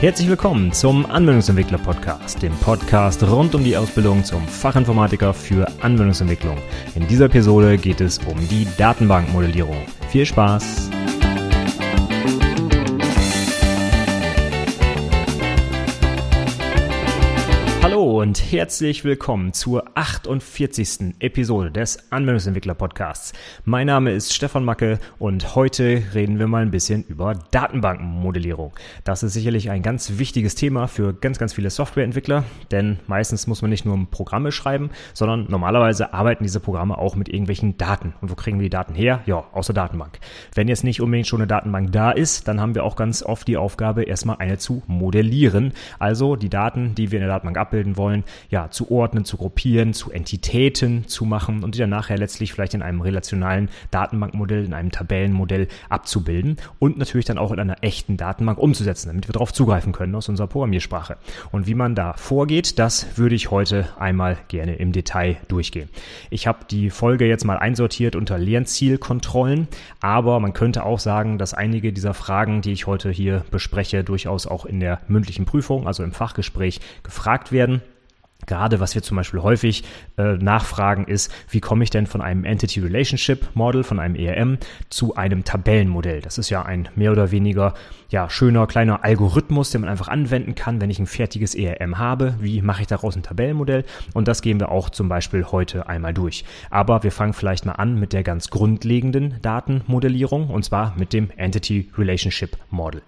Herzlich willkommen zum Anwendungsentwickler Podcast, dem Podcast rund um die Ausbildung zum Fachinformatiker für Anwendungsentwicklung. In dieser Episode geht es um die Datenbankmodellierung. Viel Spaß! Und herzlich willkommen zur 48. Episode des Anwendungsentwickler Podcasts. Mein Name ist Stefan Macke und heute reden wir mal ein bisschen über Datenbankenmodellierung. Das ist sicherlich ein ganz wichtiges Thema für ganz, ganz viele Softwareentwickler, denn meistens muss man nicht nur Programme schreiben, sondern normalerweise arbeiten diese Programme auch mit irgendwelchen Daten. Und wo kriegen wir die Daten her? Ja, aus der Datenbank. Wenn jetzt nicht unbedingt schon eine Datenbank da ist, dann haben wir auch ganz oft die Aufgabe, erstmal eine zu modellieren. Also die Daten, die wir in der Datenbank abbilden wollen, wollen, ja, zu ordnen, zu gruppieren, zu Entitäten zu machen und die dann nachher letztlich vielleicht in einem relationalen Datenbankmodell, in einem Tabellenmodell abzubilden und natürlich dann auch in einer echten Datenbank umzusetzen, damit wir darauf zugreifen können aus unserer Programmiersprache. Und wie man da vorgeht, das würde ich heute einmal gerne im Detail durchgehen. Ich habe die Folge jetzt mal einsortiert unter Lernzielkontrollen, aber man könnte auch sagen, dass einige dieser Fragen, die ich heute hier bespreche, durchaus auch in der mündlichen Prüfung, also im Fachgespräch, gefragt werden. Gerade was wir zum Beispiel häufig äh, nachfragen ist, wie komme ich denn von einem Entity Relationship Model, von einem ERM zu einem Tabellenmodell? Das ist ja ein mehr oder weniger ja, schöner kleiner Algorithmus, den man einfach anwenden kann, wenn ich ein fertiges ERM habe. Wie mache ich daraus ein Tabellenmodell? Und das gehen wir auch zum Beispiel heute einmal durch. Aber wir fangen vielleicht mal an mit der ganz grundlegenden Datenmodellierung und zwar mit dem Entity Relationship Model.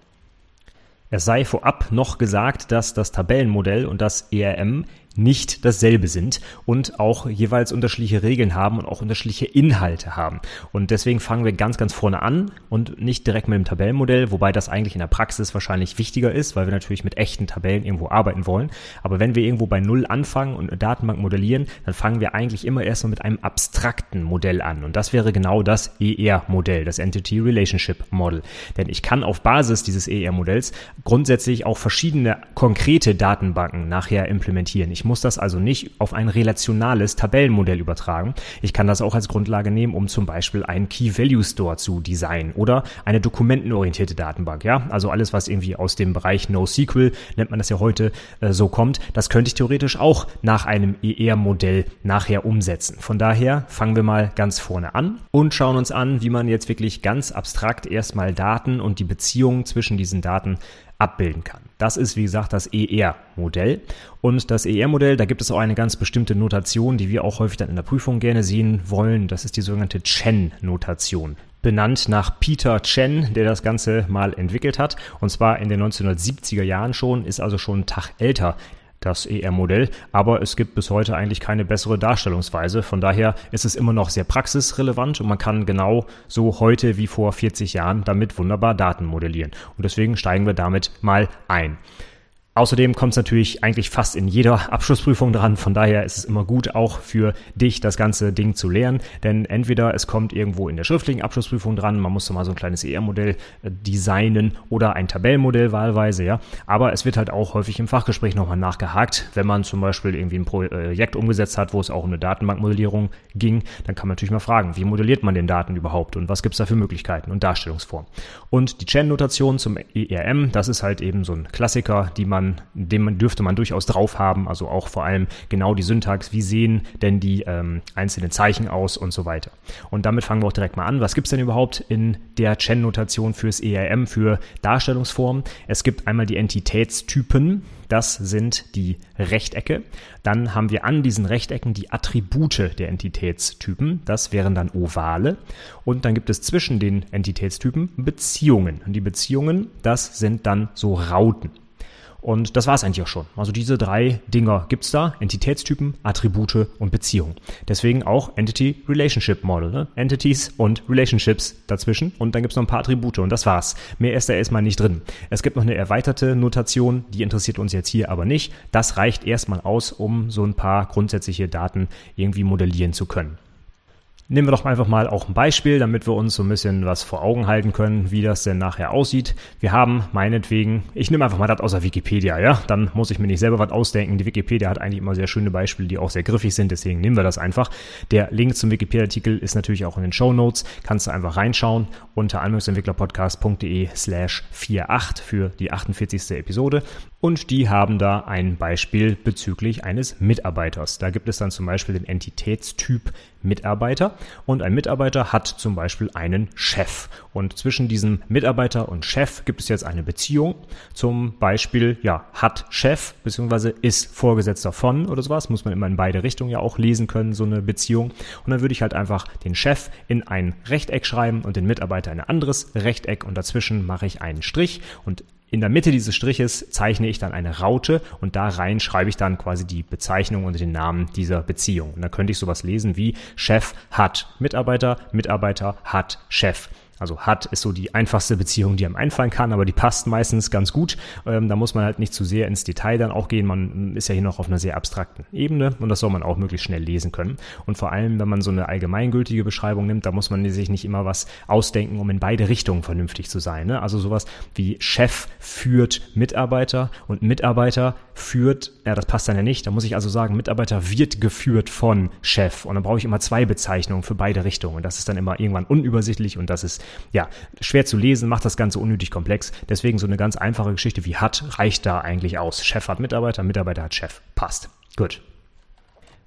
Es sei vorab noch gesagt, dass das Tabellenmodell und das ERM nicht dasselbe sind und auch jeweils unterschiedliche Regeln haben und auch unterschiedliche Inhalte haben. Und deswegen fangen wir ganz, ganz vorne an und nicht direkt mit dem Tabellenmodell, wobei das eigentlich in der Praxis wahrscheinlich wichtiger ist, weil wir natürlich mit echten Tabellen irgendwo arbeiten wollen. Aber wenn wir irgendwo bei Null anfangen und eine Datenbank modellieren, dann fangen wir eigentlich immer erstmal mit einem abstrakten Modell an. Und das wäre genau das ER-Modell, das Entity Relationship Model. Denn ich kann auf Basis dieses ER-Modells grundsätzlich auch verschiedene konkrete Datenbanken nachher implementieren. Ich ich muss das also nicht auf ein relationales Tabellenmodell übertragen. Ich kann das auch als Grundlage nehmen, um zum Beispiel einen Key Value Store zu designen oder eine dokumentenorientierte Datenbank. Ja, also alles, was irgendwie aus dem Bereich NoSQL, nennt man das ja heute, äh, so kommt, das könnte ich theoretisch auch nach einem ER-Modell nachher umsetzen. Von daher fangen wir mal ganz vorne an und schauen uns an, wie man jetzt wirklich ganz abstrakt erstmal Daten und die Beziehungen zwischen diesen Daten abbilden kann. Das ist, wie gesagt, das ER-Modell. Und das ER-Modell, da gibt es auch eine ganz bestimmte Notation, die wir auch häufig dann in der Prüfung gerne sehen wollen. Das ist die sogenannte Chen-Notation benannt nach Peter Chen, der das Ganze mal entwickelt hat. Und zwar in den 1970er Jahren schon, ist also schon einen Tag älter das ER-Modell, aber es gibt bis heute eigentlich keine bessere Darstellungsweise. Von daher ist es immer noch sehr praxisrelevant und man kann genau so heute wie vor 40 Jahren damit wunderbar Daten modellieren. Und deswegen steigen wir damit mal ein. Außerdem kommt es natürlich eigentlich fast in jeder Abschlussprüfung dran. Von daher ist es immer gut, auch für dich das ganze Ding zu lernen. Denn entweder es kommt irgendwo in der schriftlichen Abschlussprüfung dran, man muss mal so ein kleines ER-Modell äh, designen oder ein Tabellenmodell wahlweise, ja. Aber es wird halt auch häufig im Fachgespräch nochmal nachgehakt. Wenn man zum Beispiel irgendwie ein Projekt umgesetzt hat, wo es auch um eine Datenbankmodellierung ging, dann kann man natürlich mal fragen, wie modelliert man den Daten überhaupt und was gibt es da für Möglichkeiten und Darstellungsformen. Und die Chain-Notation zum ERM, das ist halt eben so ein Klassiker, die man man, den dürfte man durchaus drauf haben, also auch vor allem genau die Syntax, wie sehen denn die ähm, einzelnen Zeichen aus und so weiter. Und damit fangen wir auch direkt mal an. Was gibt es denn überhaupt in der Chen-Notation fürs ERM für Darstellungsformen? Es gibt einmal die Entitätstypen, das sind die Rechtecke. Dann haben wir an diesen Rechtecken die Attribute der Entitätstypen. Das wären dann Ovale. Und dann gibt es zwischen den Entitätstypen Beziehungen. Und die Beziehungen, das sind dann so Rauten. Und das war es eigentlich auch schon. Also diese drei Dinger gibt's da. Entitätstypen, Attribute und Beziehungen. Deswegen auch Entity Relationship Model. Ne? Entities und Relationships dazwischen. Und dann gibt's noch ein paar Attribute und das war's. Mehr ist da erstmal nicht drin. Es gibt noch eine erweiterte Notation, die interessiert uns jetzt hier aber nicht. Das reicht erstmal aus, um so ein paar grundsätzliche Daten irgendwie modellieren zu können. Nehmen wir doch einfach mal auch ein Beispiel, damit wir uns so ein bisschen was vor Augen halten können, wie das denn nachher aussieht. Wir haben meinetwegen, ich nehme einfach mal das aus der Wikipedia, ja, dann muss ich mir nicht selber was ausdenken. Die Wikipedia hat eigentlich immer sehr schöne Beispiele, die auch sehr griffig sind, deswegen nehmen wir das einfach. Der Link zum Wikipedia-Artikel ist natürlich auch in den Show Notes, kannst du einfach reinschauen unter anwendungsentwicklerpodcast.de slash 48 für die 48. Episode und die haben da ein Beispiel bezüglich eines Mitarbeiters. Da gibt es dann zum Beispiel den Entitätstyp Mitarbeiter und ein Mitarbeiter hat zum Beispiel einen Chef. Und zwischen diesem Mitarbeiter und Chef gibt es jetzt eine Beziehung. Zum Beispiel, ja, hat Chef beziehungsweise ist Vorgesetzter von oder sowas. Muss man immer in beide Richtungen ja auch lesen können, so eine Beziehung. Und dann würde ich halt einfach den Chef in ein Rechteck schreiben und den Mitarbeiter in ein anderes Rechteck und dazwischen mache ich einen Strich und in der Mitte dieses Striches zeichne ich dann eine Raute und da rein schreibe ich dann quasi die Bezeichnung und den Namen dieser Beziehung. Und da könnte ich sowas lesen wie Chef hat Mitarbeiter, Mitarbeiter hat Chef. Also hat ist so die einfachste Beziehung, die einem einfallen kann, aber die passt meistens ganz gut. Ähm, da muss man halt nicht zu sehr ins Detail dann auch gehen. Man ist ja hier noch auf einer sehr abstrakten Ebene und das soll man auch möglichst schnell lesen können. Und vor allem, wenn man so eine allgemeingültige Beschreibung nimmt, da muss man sich nicht immer was ausdenken, um in beide Richtungen vernünftig zu sein. Ne? Also sowas wie Chef führt Mitarbeiter und Mitarbeiter führt, ja, das passt dann ja nicht. Da muss ich also sagen, Mitarbeiter wird geführt von Chef. Und dann brauche ich immer zwei Bezeichnungen für beide Richtungen. Und das ist dann immer irgendwann unübersichtlich und das ist ja schwer zu lesen, macht das Ganze unnötig komplex. Deswegen so eine ganz einfache Geschichte wie hat reicht da eigentlich aus. Chef hat Mitarbeiter, Mitarbeiter hat Chef. Passt. Gut.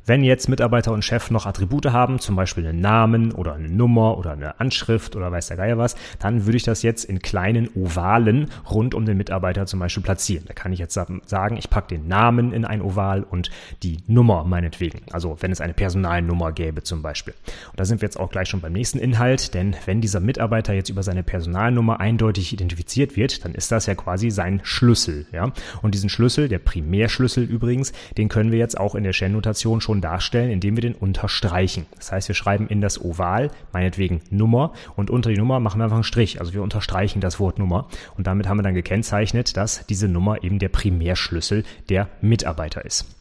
Wenn jetzt Mitarbeiter und Chef noch Attribute haben, zum Beispiel einen Namen oder eine Nummer oder eine Anschrift oder weiß der Geier was, dann würde ich das jetzt in kleinen Ovalen rund um den Mitarbeiter zum Beispiel platzieren. Da kann ich jetzt sagen, ich packe den Namen in ein Oval und die Nummer meinetwegen. Also wenn es eine Personalnummer gäbe zum Beispiel. Und da sind wir jetzt auch gleich schon beim nächsten Inhalt, denn wenn dieser Mitarbeiter jetzt über seine Personalnummer eindeutig identifiziert wird, dann ist das ja quasi sein Schlüssel. Ja? Und diesen Schlüssel, der Primärschlüssel übrigens, den können wir jetzt auch in der Shell-Notation schon darstellen, indem wir den unterstreichen. Das heißt, wir schreiben in das Oval, meinetwegen Nummer, und unter die Nummer machen wir einfach einen Strich. Also wir unterstreichen das Wort Nummer. Und damit haben wir dann gekennzeichnet, dass diese Nummer eben der Primärschlüssel der Mitarbeiter ist.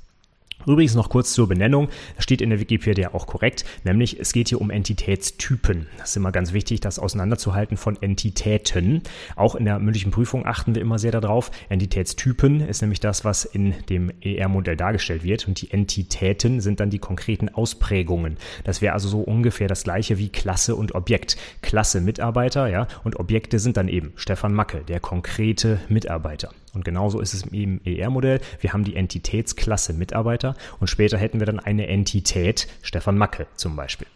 Übrigens noch kurz zur Benennung. Das steht in der Wikipedia auch korrekt, nämlich es geht hier um Entitätstypen. Das ist immer ganz wichtig, das auseinanderzuhalten von Entitäten. Auch in der mündlichen Prüfung achten wir immer sehr darauf. Entitätstypen ist nämlich das, was in dem ER-Modell dargestellt wird und die Entitäten sind dann die konkreten Ausprägungen. Das wäre also so ungefähr das gleiche wie Klasse und Objekt. Klasse Mitarbeiter, ja, und Objekte sind dann eben Stefan Macke, der konkrete Mitarbeiter. Und genauso ist es im ER-Modell. Wir haben die Entitätsklasse Mitarbeiter und später hätten wir dann eine Entität, Stefan Macke zum Beispiel.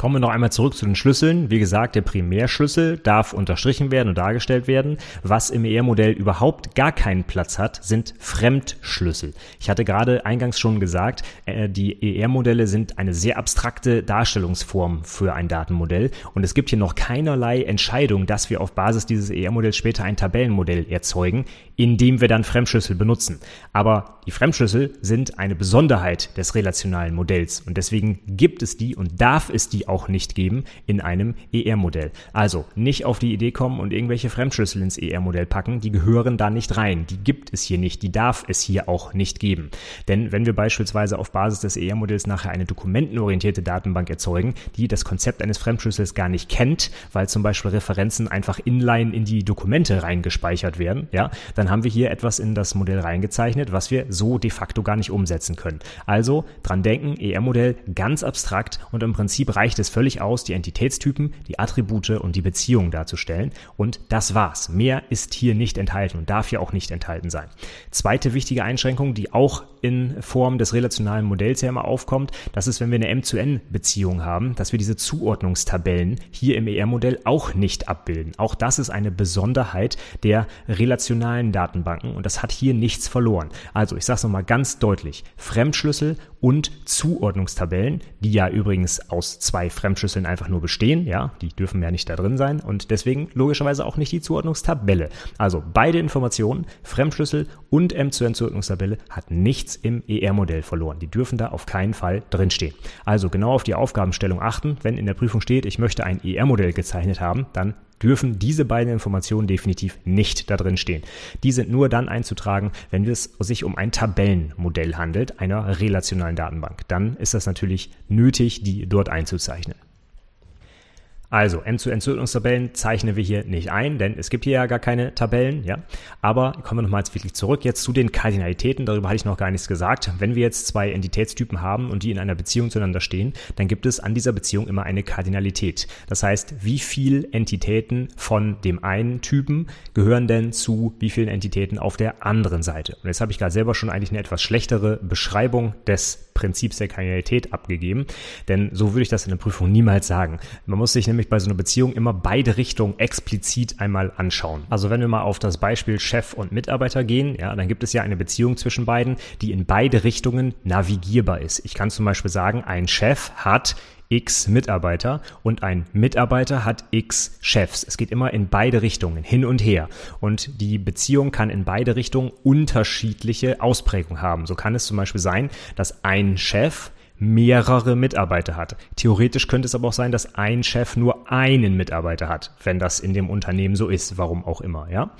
Kommen wir noch einmal zurück zu den Schlüsseln. Wie gesagt, der Primärschlüssel darf unterstrichen werden und dargestellt werden. Was im ER-Modell überhaupt gar keinen Platz hat, sind Fremdschlüssel. Ich hatte gerade eingangs schon gesagt, äh, die ER-Modelle sind eine sehr abstrakte Darstellungsform für ein Datenmodell und es gibt hier noch keinerlei Entscheidung, dass wir auf Basis dieses ER-Modells später ein Tabellenmodell erzeugen, indem wir dann Fremdschlüssel benutzen. Aber die Fremdschlüssel sind eine Besonderheit des relationalen Modells und deswegen gibt es die und darf es die auch nicht geben in einem ER-Modell. Also nicht auf die Idee kommen und irgendwelche Fremdschlüssel ins ER-Modell packen, die gehören da nicht rein. Die gibt es hier nicht, die darf es hier auch nicht geben. Denn wenn wir beispielsweise auf Basis des ER-Modells nachher eine dokumentenorientierte Datenbank erzeugen, die das Konzept eines Fremdschlüssels gar nicht kennt, weil zum Beispiel Referenzen einfach inline in die Dokumente reingespeichert werden, ja, dann haben wir hier etwas in das Modell reingezeichnet, was wir so de facto gar nicht umsetzen können. Also dran denken, ER-Modell ganz abstrakt und im Prinzip reicht es völlig aus, die Entitätstypen, die Attribute und die Beziehungen darzustellen. Und das war's. Mehr ist hier nicht enthalten und darf hier auch nicht enthalten sein. Zweite wichtige Einschränkung, die auch in Form des relationalen Modells ja immer aufkommt, das ist, wenn wir eine M-zu-N-Beziehung haben, dass wir diese Zuordnungstabellen hier im ER-Modell auch nicht abbilden. Auch das ist eine Besonderheit der relationalen Datenbanken und das hat hier nichts verloren. Also ich sage es nochmal ganz deutlich, Fremdschlüssel und Zuordnungstabellen, die ja übrigens aus zwei Fremdschlüsseln einfach nur bestehen, ja, die dürfen ja nicht da drin sein und deswegen logischerweise auch nicht die Zuordnungstabelle. Also beide Informationen, Fremdschlüssel und M2N-Zuordnungstabelle, hat nichts im ER-Modell verloren. Die dürfen da auf keinen Fall drinstehen. Also genau auf die Aufgabenstellung achten. Wenn in der Prüfung steht, ich möchte ein ER-Modell gezeichnet haben, dann dürfen diese beiden Informationen definitiv nicht da drin stehen. Die sind nur dann einzutragen, wenn es sich um ein Tabellenmodell handelt, einer relationalen Datenbank. Dann ist das natürlich nötig, die dort einzuzeichnen. Also End-zu-End-Zuordnungstabellen zeichnen wir hier nicht ein, denn es gibt hier ja gar keine Tabellen, ja. Aber kommen wir nochmal jetzt wirklich zurück jetzt zu den Kardinalitäten. Darüber hatte ich noch gar nichts gesagt. Wenn wir jetzt zwei Entitätstypen haben und die in einer Beziehung zueinander stehen, dann gibt es an dieser Beziehung immer eine Kardinalität. Das heißt, wie viel Entitäten von dem einen Typen gehören denn zu wie vielen Entitäten auf der anderen Seite? Und jetzt habe ich gerade selber schon eigentlich eine etwas schlechtere Beschreibung des Prinzips der Kardinalität abgegeben, denn so würde ich das in der Prüfung niemals sagen. Man muss sich nämlich bei so einer Beziehung immer beide Richtungen explizit einmal anschauen. Also wenn wir mal auf das Beispiel Chef und Mitarbeiter gehen, ja, dann gibt es ja eine Beziehung zwischen beiden, die in beide Richtungen navigierbar ist. Ich kann zum Beispiel sagen, ein Chef hat x Mitarbeiter und ein Mitarbeiter hat x Chefs. Es geht immer in beide Richtungen, hin und her. Und die Beziehung kann in beide Richtungen unterschiedliche Ausprägungen haben. So kann es zum Beispiel sein, dass ein Chef mehrere Mitarbeiter hat. Theoretisch könnte es aber auch sein, dass ein Chef nur einen Mitarbeiter hat, wenn das in dem Unternehmen so ist, warum auch immer, ja.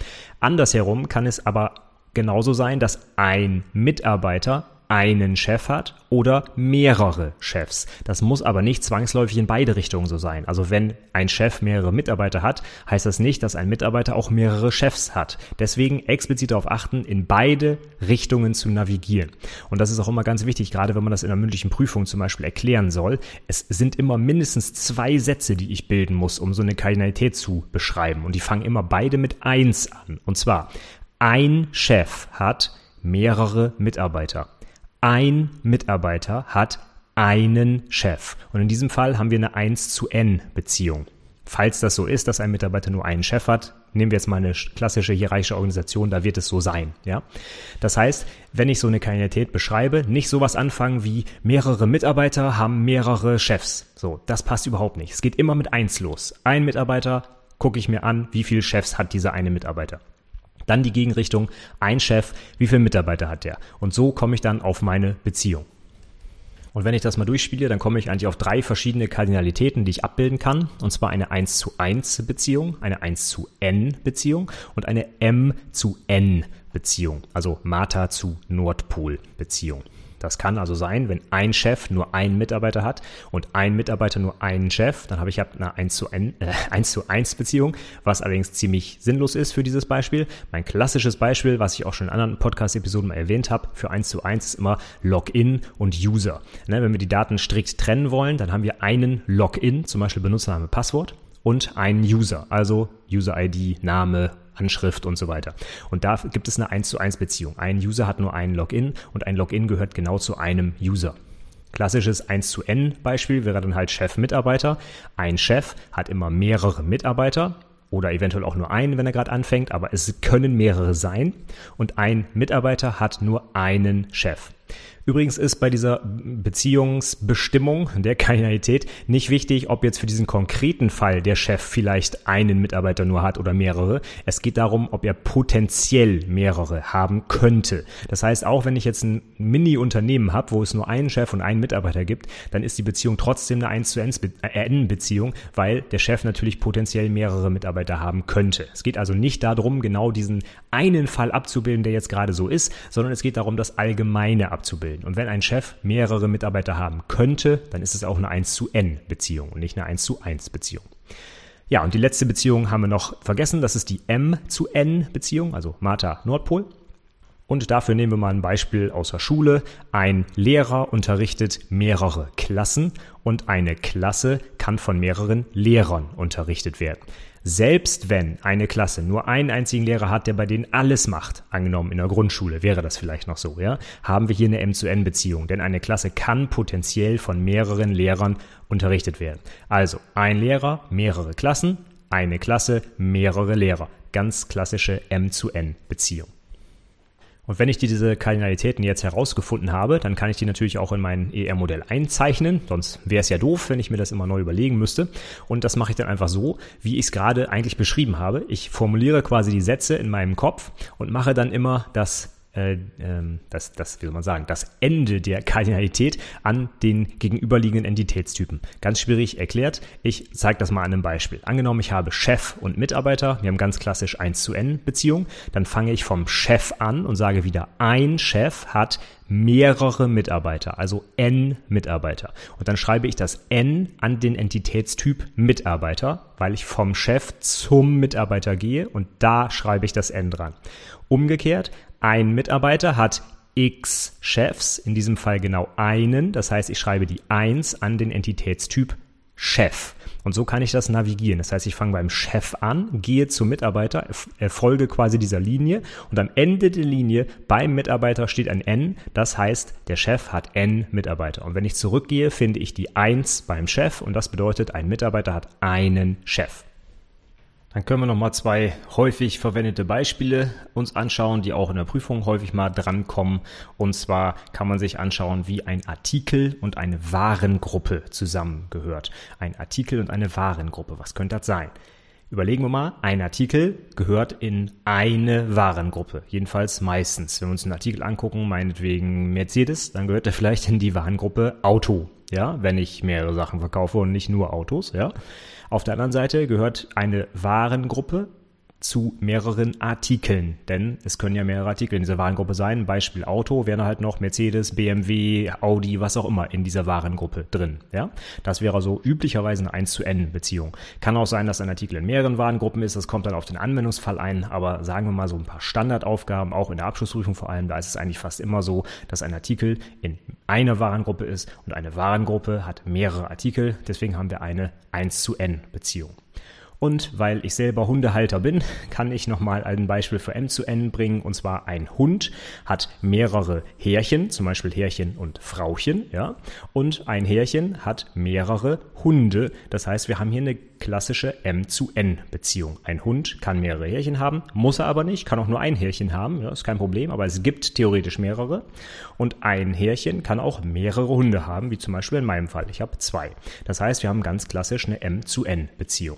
Andersherum kann es aber genauso sein, dass ein Mitarbeiter einen Chef hat oder mehrere Chefs. Das muss aber nicht zwangsläufig in beide Richtungen so sein. Also wenn ein Chef mehrere Mitarbeiter hat, heißt das nicht, dass ein Mitarbeiter auch mehrere Chefs hat. Deswegen explizit darauf achten, in beide Richtungen zu navigieren. Und das ist auch immer ganz wichtig, gerade wenn man das in einer mündlichen Prüfung zum Beispiel erklären soll. Es sind immer mindestens zwei Sätze, die ich bilden muss, um so eine Kardinalität zu beschreiben. Und die fangen immer beide mit eins an. Und zwar, ein Chef hat mehrere Mitarbeiter ein Mitarbeiter hat einen Chef. Und in diesem Fall haben wir eine 1 zu N Beziehung. Falls das so ist, dass ein Mitarbeiter nur einen Chef hat, nehmen wir jetzt mal eine klassische hierarchische Organisation, da wird es so sein, ja. Das heißt, wenn ich so eine Kandidatät beschreibe, nicht sowas anfangen wie mehrere Mitarbeiter haben mehrere Chefs. So, das passt überhaupt nicht. Es geht immer mit eins los. Ein Mitarbeiter gucke ich mir an, wie viele Chefs hat dieser eine Mitarbeiter. Dann die Gegenrichtung, ein Chef, wie viele Mitarbeiter hat der? Und so komme ich dann auf meine Beziehung. Und wenn ich das mal durchspiele, dann komme ich eigentlich auf drei verschiedene Kardinalitäten, die ich abbilden kann. Und zwar eine 1 zu 1 Beziehung, eine 1 zu N Beziehung und eine M zu N Beziehung. Also Martha zu Nordpol Beziehung. Das kann also sein, wenn ein Chef nur einen Mitarbeiter hat und ein Mitarbeiter nur einen Chef, dann habe ich eine 1 zu, N, äh, 1 zu 1 Beziehung, was allerdings ziemlich sinnlos ist für dieses Beispiel. Mein klassisches Beispiel, was ich auch schon in anderen Podcast-Episoden mal erwähnt habe, für 1 zu 1 ist immer Login und User. Ne, wenn wir die Daten strikt trennen wollen, dann haben wir einen Login, zum Beispiel Benutzername, Passwort und einen User, also User-ID, Name, Anschrift und so weiter. Und da gibt es eine 1 zu 1 Beziehung. Ein User hat nur einen Login und ein Login gehört genau zu einem User. Klassisches 1 zu N Beispiel wäre dann halt Chef-Mitarbeiter. Ein Chef hat immer mehrere Mitarbeiter oder eventuell auch nur einen, wenn er gerade anfängt, aber es können mehrere sein und ein Mitarbeiter hat nur einen Chef. Übrigens ist bei dieser Beziehungsbestimmung der Kardinalität nicht wichtig, ob jetzt für diesen konkreten Fall der Chef vielleicht einen Mitarbeiter nur hat oder mehrere. Es geht darum, ob er potenziell mehrere haben könnte. Das heißt, auch wenn ich jetzt ein Mini-Unternehmen habe, wo es nur einen Chef und einen Mitarbeiter gibt, dann ist die Beziehung trotzdem eine 1 zu N Beziehung, weil der Chef natürlich potenziell mehrere Mitarbeiter haben könnte. Es geht also nicht darum, genau diesen einen Fall abzubilden, der jetzt gerade so ist, sondern es geht darum, das Allgemeine abzubilden abbilden. Und wenn ein Chef mehrere Mitarbeiter haben könnte, dann ist es auch eine 1 zu N Beziehung und nicht eine 1 zu 1 Beziehung. Ja, und die letzte Beziehung haben wir noch vergessen. Das ist die M zu N Beziehung, also Martha Nordpol. Und dafür nehmen wir mal ein Beispiel aus der Schule. Ein Lehrer unterrichtet mehrere Klassen und eine Klasse kann von mehreren Lehrern unterrichtet werden. Selbst wenn eine Klasse nur einen einzigen Lehrer hat, der bei denen alles macht, angenommen in der Grundschule wäre das vielleicht noch so, ja, haben wir hier eine M zu N Beziehung, denn eine Klasse kann potenziell von mehreren Lehrern unterrichtet werden. Also ein Lehrer, mehrere Klassen, eine Klasse, mehrere Lehrer. Ganz klassische M zu N Beziehung. Und wenn ich diese Kardinalitäten jetzt herausgefunden habe, dann kann ich die natürlich auch in mein ER-Modell einzeichnen. Sonst wäre es ja doof, wenn ich mir das immer neu überlegen müsste. Und das mache ich dann einfach so, wie ich es gerade eigentlich beschrieben habe. Ich formuliere quasi die Sätze in meinem Kopf und mache dann immer das äh, ähm, das, das, wie soll man sagen, das Ende der Kardinalität an den gegenüberliegenden Entitätstypen. Ganz schwierig erklärt. Ich zeige das mal an einem Beispiel. Angenommen, ich habe Chef und Mitarbeiter. Wir haben ganz klassisch 1 zu N Beziehung. Dann fange ich vom Chef an und sage wieder, ein Chef hat mehrere Mitarbeiter, also N Mitarbeiter. Und dann schreibe ich das N an den Entitätstyp Mitarbeiter, weil ich vom Chef zum Mitarbeiter gehe und da schreibe ich das N dran. Umgekehrt, ein Mitarbeiter hat x Chefs, in diesem Fall genau einen. Das heißt, ich schreibe die 1 an den Entitätstyp Chef. Und so kann ich das navigieren. Das heißt, ich fange beim Chef an, gehe zum Mitarbeiter, folge quasi dieser Linie und am Ende der Linie beim Mitarbeiter steht ein N. Das heißt, der Chef hat N Mitarbeiter. Und wenn ich zurückgehe, finde ich die 1 beim Chef und das bedeutet, ein Mitarbeiter hat einen Chef. Dann können wir noch mal zwei häufig verwendete Beispiele uns anschauen, die auch in der Prüfung häufig mal drankommen. Und zwar kann man sich anschauen, wie ein Artikel und eine Warengruppe zusammengehört. Ein Artikel und eine Warengruppe. Was könnte das sein? Überlegen wir mal, ein Artikel gehört in eine Warengruppe. Jedenfalls meistens. Wenn wir uns einen Artikel angucken, meinetwegen Mercedes, dann gehört er vielleicht in die Warengruppe Auto. Ja, wenn ich mehrere Sachen verkaufe und nicht nur Autos, ja. Auf der anderen Seite gehört eine Warengruppe zu mehreren Artikeln, denn es können ja mehrere Artikel in dieser Warengruppe sein. Beispiel Auto wären halt noch Mercedes, BMW, Audi, was auch immer in dieser Warengruppe drin. Ja, das wäre so üblicherweise eine 1 zu N Beziehung. Kann auch sein, dass ein Artikel in mehreren Warengruppen ist. Das kommt dann auf den Anwendungsfall ein. Aber sagen wir mal so ein paar Standardaufgaben, auch in der Abschlussprüfung vor allem, da ist es eigentlich fast immer so, dass ein Artikel in einer Warengruppe ist und eine Warengruppe hat mehrere Artikel. Deswegen haben wir eine 1 zu N Beziehung. Und weil ich selber Hundehalter bin, kann ich nochmal ein Beispiel für M zu N bringen. Und zwar ein Hund hat mehrere Härchen, zum Beispiel Härchen und Frauchen, ja. Und ein Härchen hat mehrere Hunde. Das heißt, wir haben hier eine klassische M zu N Beziehung. Ein Hund kann mehrere Härchen haben, muss er aber nicht, kann auch nur ein Härchen haben, ja, ist kein Problem, aber es gibt theoretisch mehrere. Und ein Härchen kann auch mehrere Hunde haben, wie zum Beispiel in meinem Fall. Ich habe zwei. Das heißt, wir haben ganz klassisch eine M zu N Beziehung.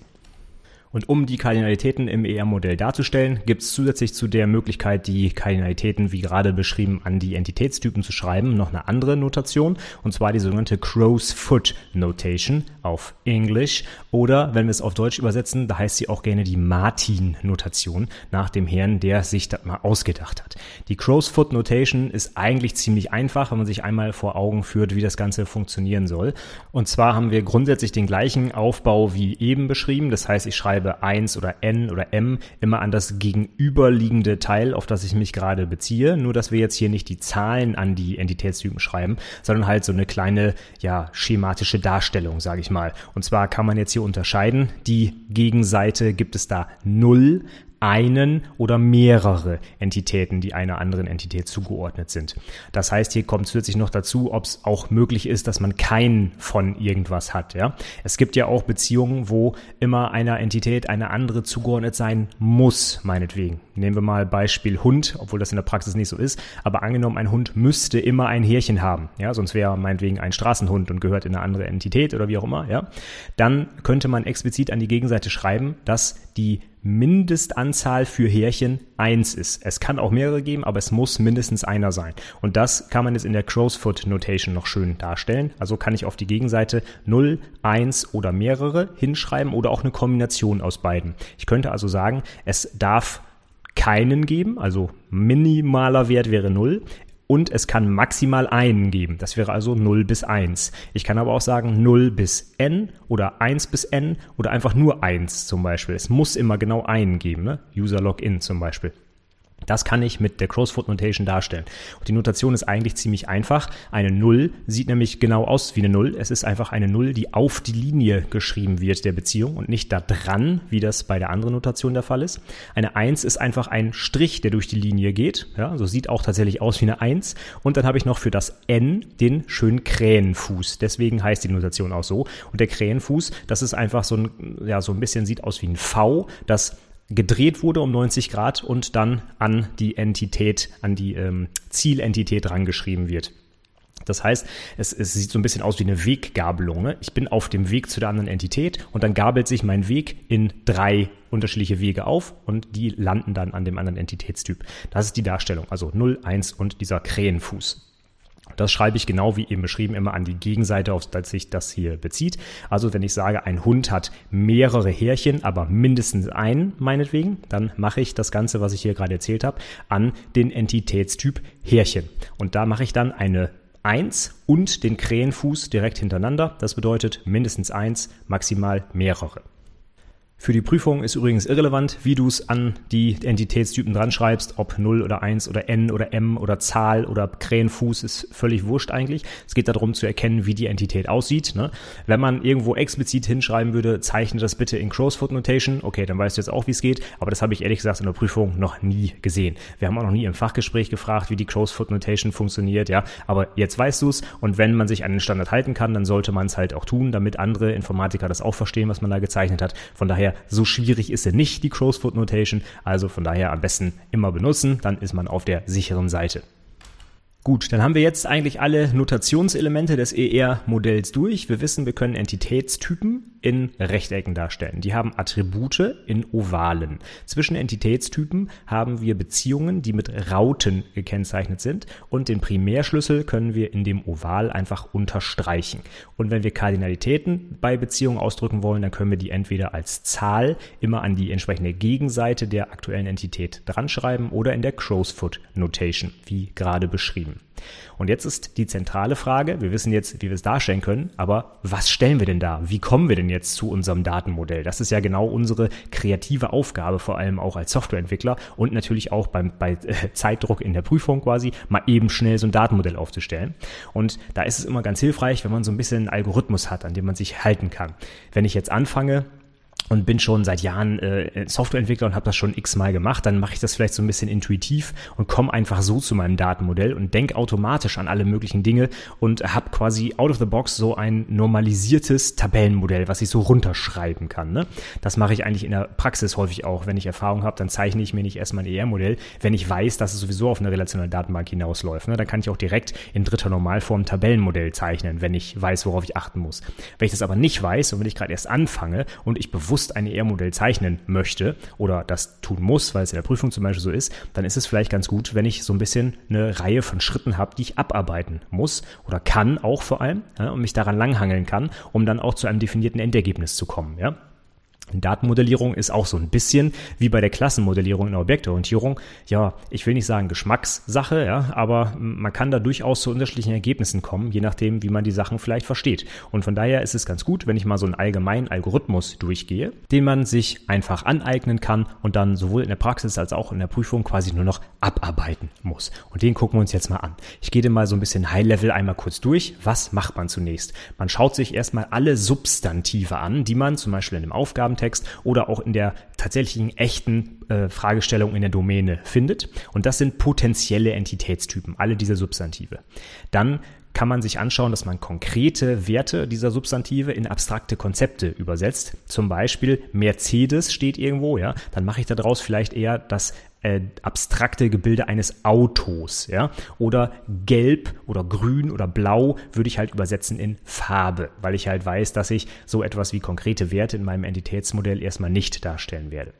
Und um die Kardinalitäten im ER-Modell darzustellen, gibt es zusätzlich zu der Möglichkeit, die Kardinalitäten, wie gerade beschrieben, an die Entitätstypen zu schreiben, noch eine andere Notation, und zwar die sogenannte Crow's Foot Notation auf Englisch. Oder wenn wir es auf Deutsch übersetzen, da heißt sie auch gerne die Martin-Notation nach dem Herrn, der sich das mal ausgedacht hat. Die Crow's Foot Notation ist eigentlich ziemlich einfach, wenn man sich einmal vor Augen führt, wie das Ganze funktionieren soll. Und zwar haben wir grundsätzlich den gleichen Aufbau wie eben beschrieben. Das heißt, ich schreibe schreibe 1 oder n oder m immer an das gegenüberliegende Teil, auf das ich mich gerade beziehe. Nur, dass wir jetzt hier nicht die Zahlen an die Entitätstypen schreiben, sondern halt so eine kleine, ja, schematische Darstellung, sage ich mal. Und zwar kann man jetzt hier unterscheiden. Die Gegenseite gibt es da 0, einen oder mehrere Entitäten, die einer anderen Entität zugeordnet sind. Das heißt, hier kommt zusätzlich noch dazu, ob es auch möglich ist, dass man keinen von irgendwas hat. Ja? Es gibt ja auch Beziehungen, wo immer einer Entität eine andere zugeordnet sein muss, meinetwegen. Nehmen wir mal Beispiel Hund, obwohl das in der Praxis nicht so ist, aber angenommen, ein Hund müsste immer ein Härchen haben, ja, sonst wäre meinetwegen ein Straßenhund und gehört in eine andere Entität oder wie auch immer, ja, dann könnte man explizit an die Gegenseite schreiben, dass die Mindestanzahl für Härchen eins ist. Es kann auch mehrere geben, aber es muss mindestens einer sein. Und das kann man jetzt in der Crowsfoot Notation noch schön darstellen. Also kann ich auf die Gegenseite 0, 1 oder mehrere hinschreiben oder auch eine Kombination aus beiden. Ich könnte also sagen, es darf keinen geben, also minimaler Wert wäre 0 und es kann maximal einen geben. Das wäre also 0 bis 1. Ich kann aber auch sagen 0 bis n oder 1 bis n oder einfach nur 1 zum Beispiel. Es muss immer genau einen geben, ne? User Login zum Beispiel. Das kann ich mit der Crowsfoot Notation darstellen. Und die Notation ist eigentlich ziemlich einfach. Eine Null sieht nämlich genau aus wie eine Null. Es ist einfach eine Null, die auf die Linie geschrieben wird der Beziehung und nicht da dran, wie das bei der anderen Notation der Fall ist. Eine Eins ist einfach ein Strich, der durch die Linie geht. Ja, so sieht auch tatsächlich aus wie eine Eins. Und dann habe ich noch für das N den schönen Krähenfuß. Deswegen heißt die Notation auch so. Und der Krähenfuß, das ist einfach so ein, ja, so ein bisschen sieht aus wie ein V, das gedreht wurde um 90 Grad und dann an die Entität, an die ähm, Zielentität rangeschrieben wird. Das heißt, es, es sieht so ein bisschen aus wie eine Weggabelung. Ne? Ich bin auf dem Weg zu der anderen Entität und dann gabelt sich mein Weg in drei unterschiedliche Wege auf und die landen dann an dem anderen Entitätstyp. Das ist die Darstellung, also 0, 1 und dieser Krähenfuß. Das schreibe ich genau wie eben beschrieben immer an die Gegenseite, auf die sich das hier bezieht. Also wenn ich sage, ein Hund hat mehrere Härchen, aber mindestens einen meinetwegen, dann mache ich das Ganze, was ich hier gerade erzählt habe, an den Entitätstyp Härchen. Und da mache ich dann eine 1 und den Krähenfuß direkt hintereinander. Das bedeutet mindestens eins, maximal mehrere. Für die Prüfung ist übrigens irrelevant, wie du es an die Entitätstypen dran schreibst, ob 0 oder 1 oder N oder M oder Zahl oder Krähenfuß ist völlig wurscht eigentlich. Es geht darum zu erkennen, wie die Entität aussieht. Ne? Wenn man irgendwo explizit hinschreiben würde, zeichne das bitte in Crowsfoot Notation, okay, dann weißt du jetzt auch, wie es geht, aber das habe ich ehrlich gesagt in der Prüfung noch nie gesehen. Wir haben auch noch nie im Fachgespräch gefragt, wie die Crowsfoot Notation funktioniert, ja, aber jetzt weißt du es und wenn man sich an den Standard halten kann, dann sollte man es halt auch tun, damit andere Informatiker das auch verstehen, was man da gezeichnet hat. Von daher so schwierig ist sie nicht, die Crowsfoot Notation. Also von daher am besten immer benutzen, dann ist man auf der sicheren Seite. Gut, dann haben wir jetzt eigentlich alle Notationselemente des ER-Modells durch. Wir wissen, wir können Entitätstypen in Rechtecken darstellen. Die haben Attribute in Ovalen. Zwischen Entitätstypen haben wir Beziehungen, die mit Rauten gekennzeichnet sind und den Primärschlüssel können wir in dem Oval einfach unterstreichen. Und wenn wir Kardinalitäten bei Beziehungen ausdrücken wollen, dann können wir die entweder als Zahl immer an die entsprechende Gegenseite der aktuellen Entität dran schreiben oder in der Crowsfoot Notation, wie gerade beschrieben. Und jetzt ist die zentrale Frage, wir wissen jetzt, wie wir es darstellen können, aber was stellen wir denn da? Wie kommen wir denn jetzt zu unserem Datenmodell? Das ist ja genau unsere kreative Aufgabe, vor allem auch als Softwareentwickler und natürlich auch beim, bei äh, Zeitdruck in der Prüfung quasi, mal eben schnell so ein Datenmodell aufzustellen. Und da ist es immer ganz hilfreich, wenn man so ein bisschen einen Algorithmus hat, an dem man sich halten kann. Wenn ich jetzt anfange, und bin schon seit Jahren äh, Softwareentwickler und habe das schon x-mal gemacht, dann mache ich das vielleicht so ein bisschen intuitiv und komme einfach so zu meinem Datenmodell und denke automatisch an alle möglichen Dinge und habe quasi out of the box so ein normalisiertes Tabellenmodell, was ich so runterschreiben kann. Ne? Das mache ich eigentlich in der Praxis häufig auch. Wenn ich Erfahrung habe, dann zeichne ich mir nicht erstmal ein ER-Modell, wenn ich weiß, dass es sowieso auf eine relationale Datenbank hinausläuft. Ne? Dann kann ich auch direkt in dritter Normalform ein Tabellenmodell zeichnen, wenn ich weiß, worauf ich achten muss. Wenn ich das aber nicht weiß und wenn ich gerade erst anfange und ich bewusst bewusst ein ER-Modell zeichnen möchte oder das tun muss, weil es in der Prüfung zum Beispiel so ist, dann ist es vielleicht ganz gut, wenn ich so ein bisschen eine Reihe von Schritten habe, die ich abarbeiten muss oder kann auch vor allem ja, und mich daran langhangeln kann, um dann auch zu einem definierten Endergebnis zu kommen. Ja? Datenmodellierung ist auch so ein bisschen wie bei der Klassenmodellierung in der Objektorientierung. Ja, ich will nicht sagen Geschmackssache, ja, aber man kann da durchaus zu unterschiedlichen Ergebnissen kommen, je nachdem, wie man die Sachen vielleicht versteht. Und von daher ist es ganz gut, wenn ich mal so einen allgemeinen Algorithmus durchgehe, den man sich einfach aneignen kann und dann sowohl in der Praxis als auch in der Prüfung quasi nur noch abarbeiten muss. Und den gucken wir uns jetzt mal an. Ich gehe den mal so ein bisschen High-Level einmal kurz durch. Was macht man zunächst? Man schaut sich erstmal alle Substantive an, die man zum Beispiel in dem Aufgaben Text oder auch in der tatsächlichen echten äh, Fragestellung in der Domäne findet. Und das sind potenzielle Entitätstypen, alle diese Substantive. Dann kann man sich anschauen, dass man konkrete Werte dieser Substantive in abstrakte Konzepte übersetzt. Zum Beispiel Mercedes steht irgendwo, ja, dann mache ich daraus vielleicht eher das äh, abstrakte Gebilde eines Autos, ja, oder gelb oder grün oder blau würde ich halt übersetzen in Farbe, weil ich halt weiß, dass ich so etwas wie konkrete Werte in meinem Entitätsmodell erstmal nicht darstellen werde.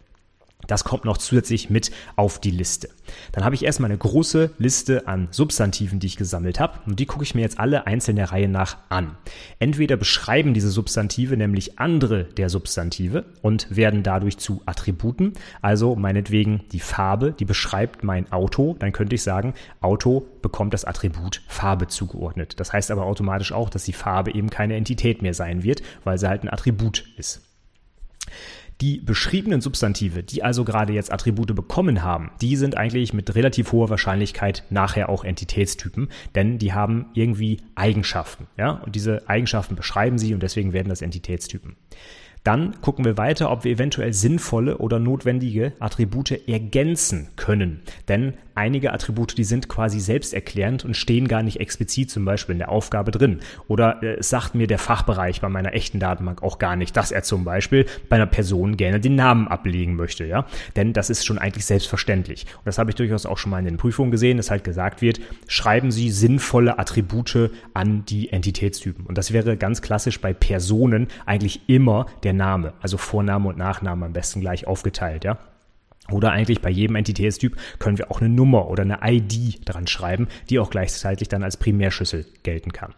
Das kommt noch zusätzlich mit auf die Liste. Dann habe ich erstmal eine große Liste an Substantiven, die ich gesammelt habe. Und die gucke ich mir jetzt alle einzeln der Reihe nach an. Entweder beschreiben diese Substantive nämlich andere der Substantive und werden dadurch zu Attributen. Also meinetwegen die Farbe, die beschreibt mein Auto. Dann könnte ich sagen, Auto bekommt das Attribut Farbe zugeordnet. Das heißt aber automatisch auch, dass die Farbe eben keine Entität mehr sein wird, weil sie halt ein Attribut ist. Die beschriebenen Substantive, die also gerade jetzt Attribute bekommen haben, die sind eigentlich mit relativ hoher Wahrscheinlichkeit nachher auch Entitätstypen, denn die haben irgendwie Eigenschaften, ja, und diese Eigenschaften beschreiben sie und deswegen werden das Entitätstypen. Dann gucken wir weiter, ob wir eventuell sinnvolle oder notwendige Attribute ergänzen können. Denn einige Attribute, die sind quasi selbsterklärend und stehen gar nicht explizit zum Beispiel in der Aufgabe drin. Oder äh, sagt mir der Fachbereich bei meiner echten Datenbank auch gar nicht, dass er zum Beispiel bei einer Person gerne den Namen ablegen möchte, ja. Denn das ist schon eigentlich selbstverständlich. Und das habe ich durchaus auch schon mal in den Prüfungen gesehen, dass halt gesagt wird, schreiben Sie sinnvolle Attribute an die Entitätstypen. Und das wäre ganz klassisch bei Personen eigentlich immer der Name, also Vorname und Nachname am besten gleich aufgeteilt, ja. Oder eigentlich bei jedem Entitätstyp können wir auch eine Nummer oder eine ID dran schreiben, die auch gleichzeitig dann als Primärschlüssel gelten kann.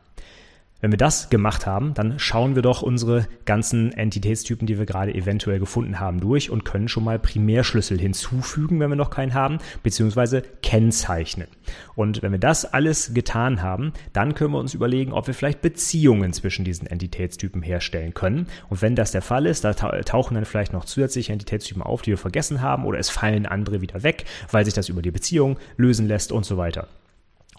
Wenn wir das gemacht haben, dann schauen wir doch unsere ganzen Entitätstypen, die wir gerade eventuell gefunden haben, durch und können schon mal Primärschlüssel hinzufügen, wenn wir noch keinen haben, beziehungsweise kennzeichnen. Und wenn wir das alles getan haben, dann können wir uns überlegen, ob wir vielleicht Beziehungen zwischen diesen Entitätstypen herstellen können. Und wenn das der Fall ist, da tauchen dann vielleicht noch zusätzliche Entitätstypen auf, die wir vergessen haben, oder es fallen andere wieder weg, weil sich das über die Beziehung lösen lässt und so weiter.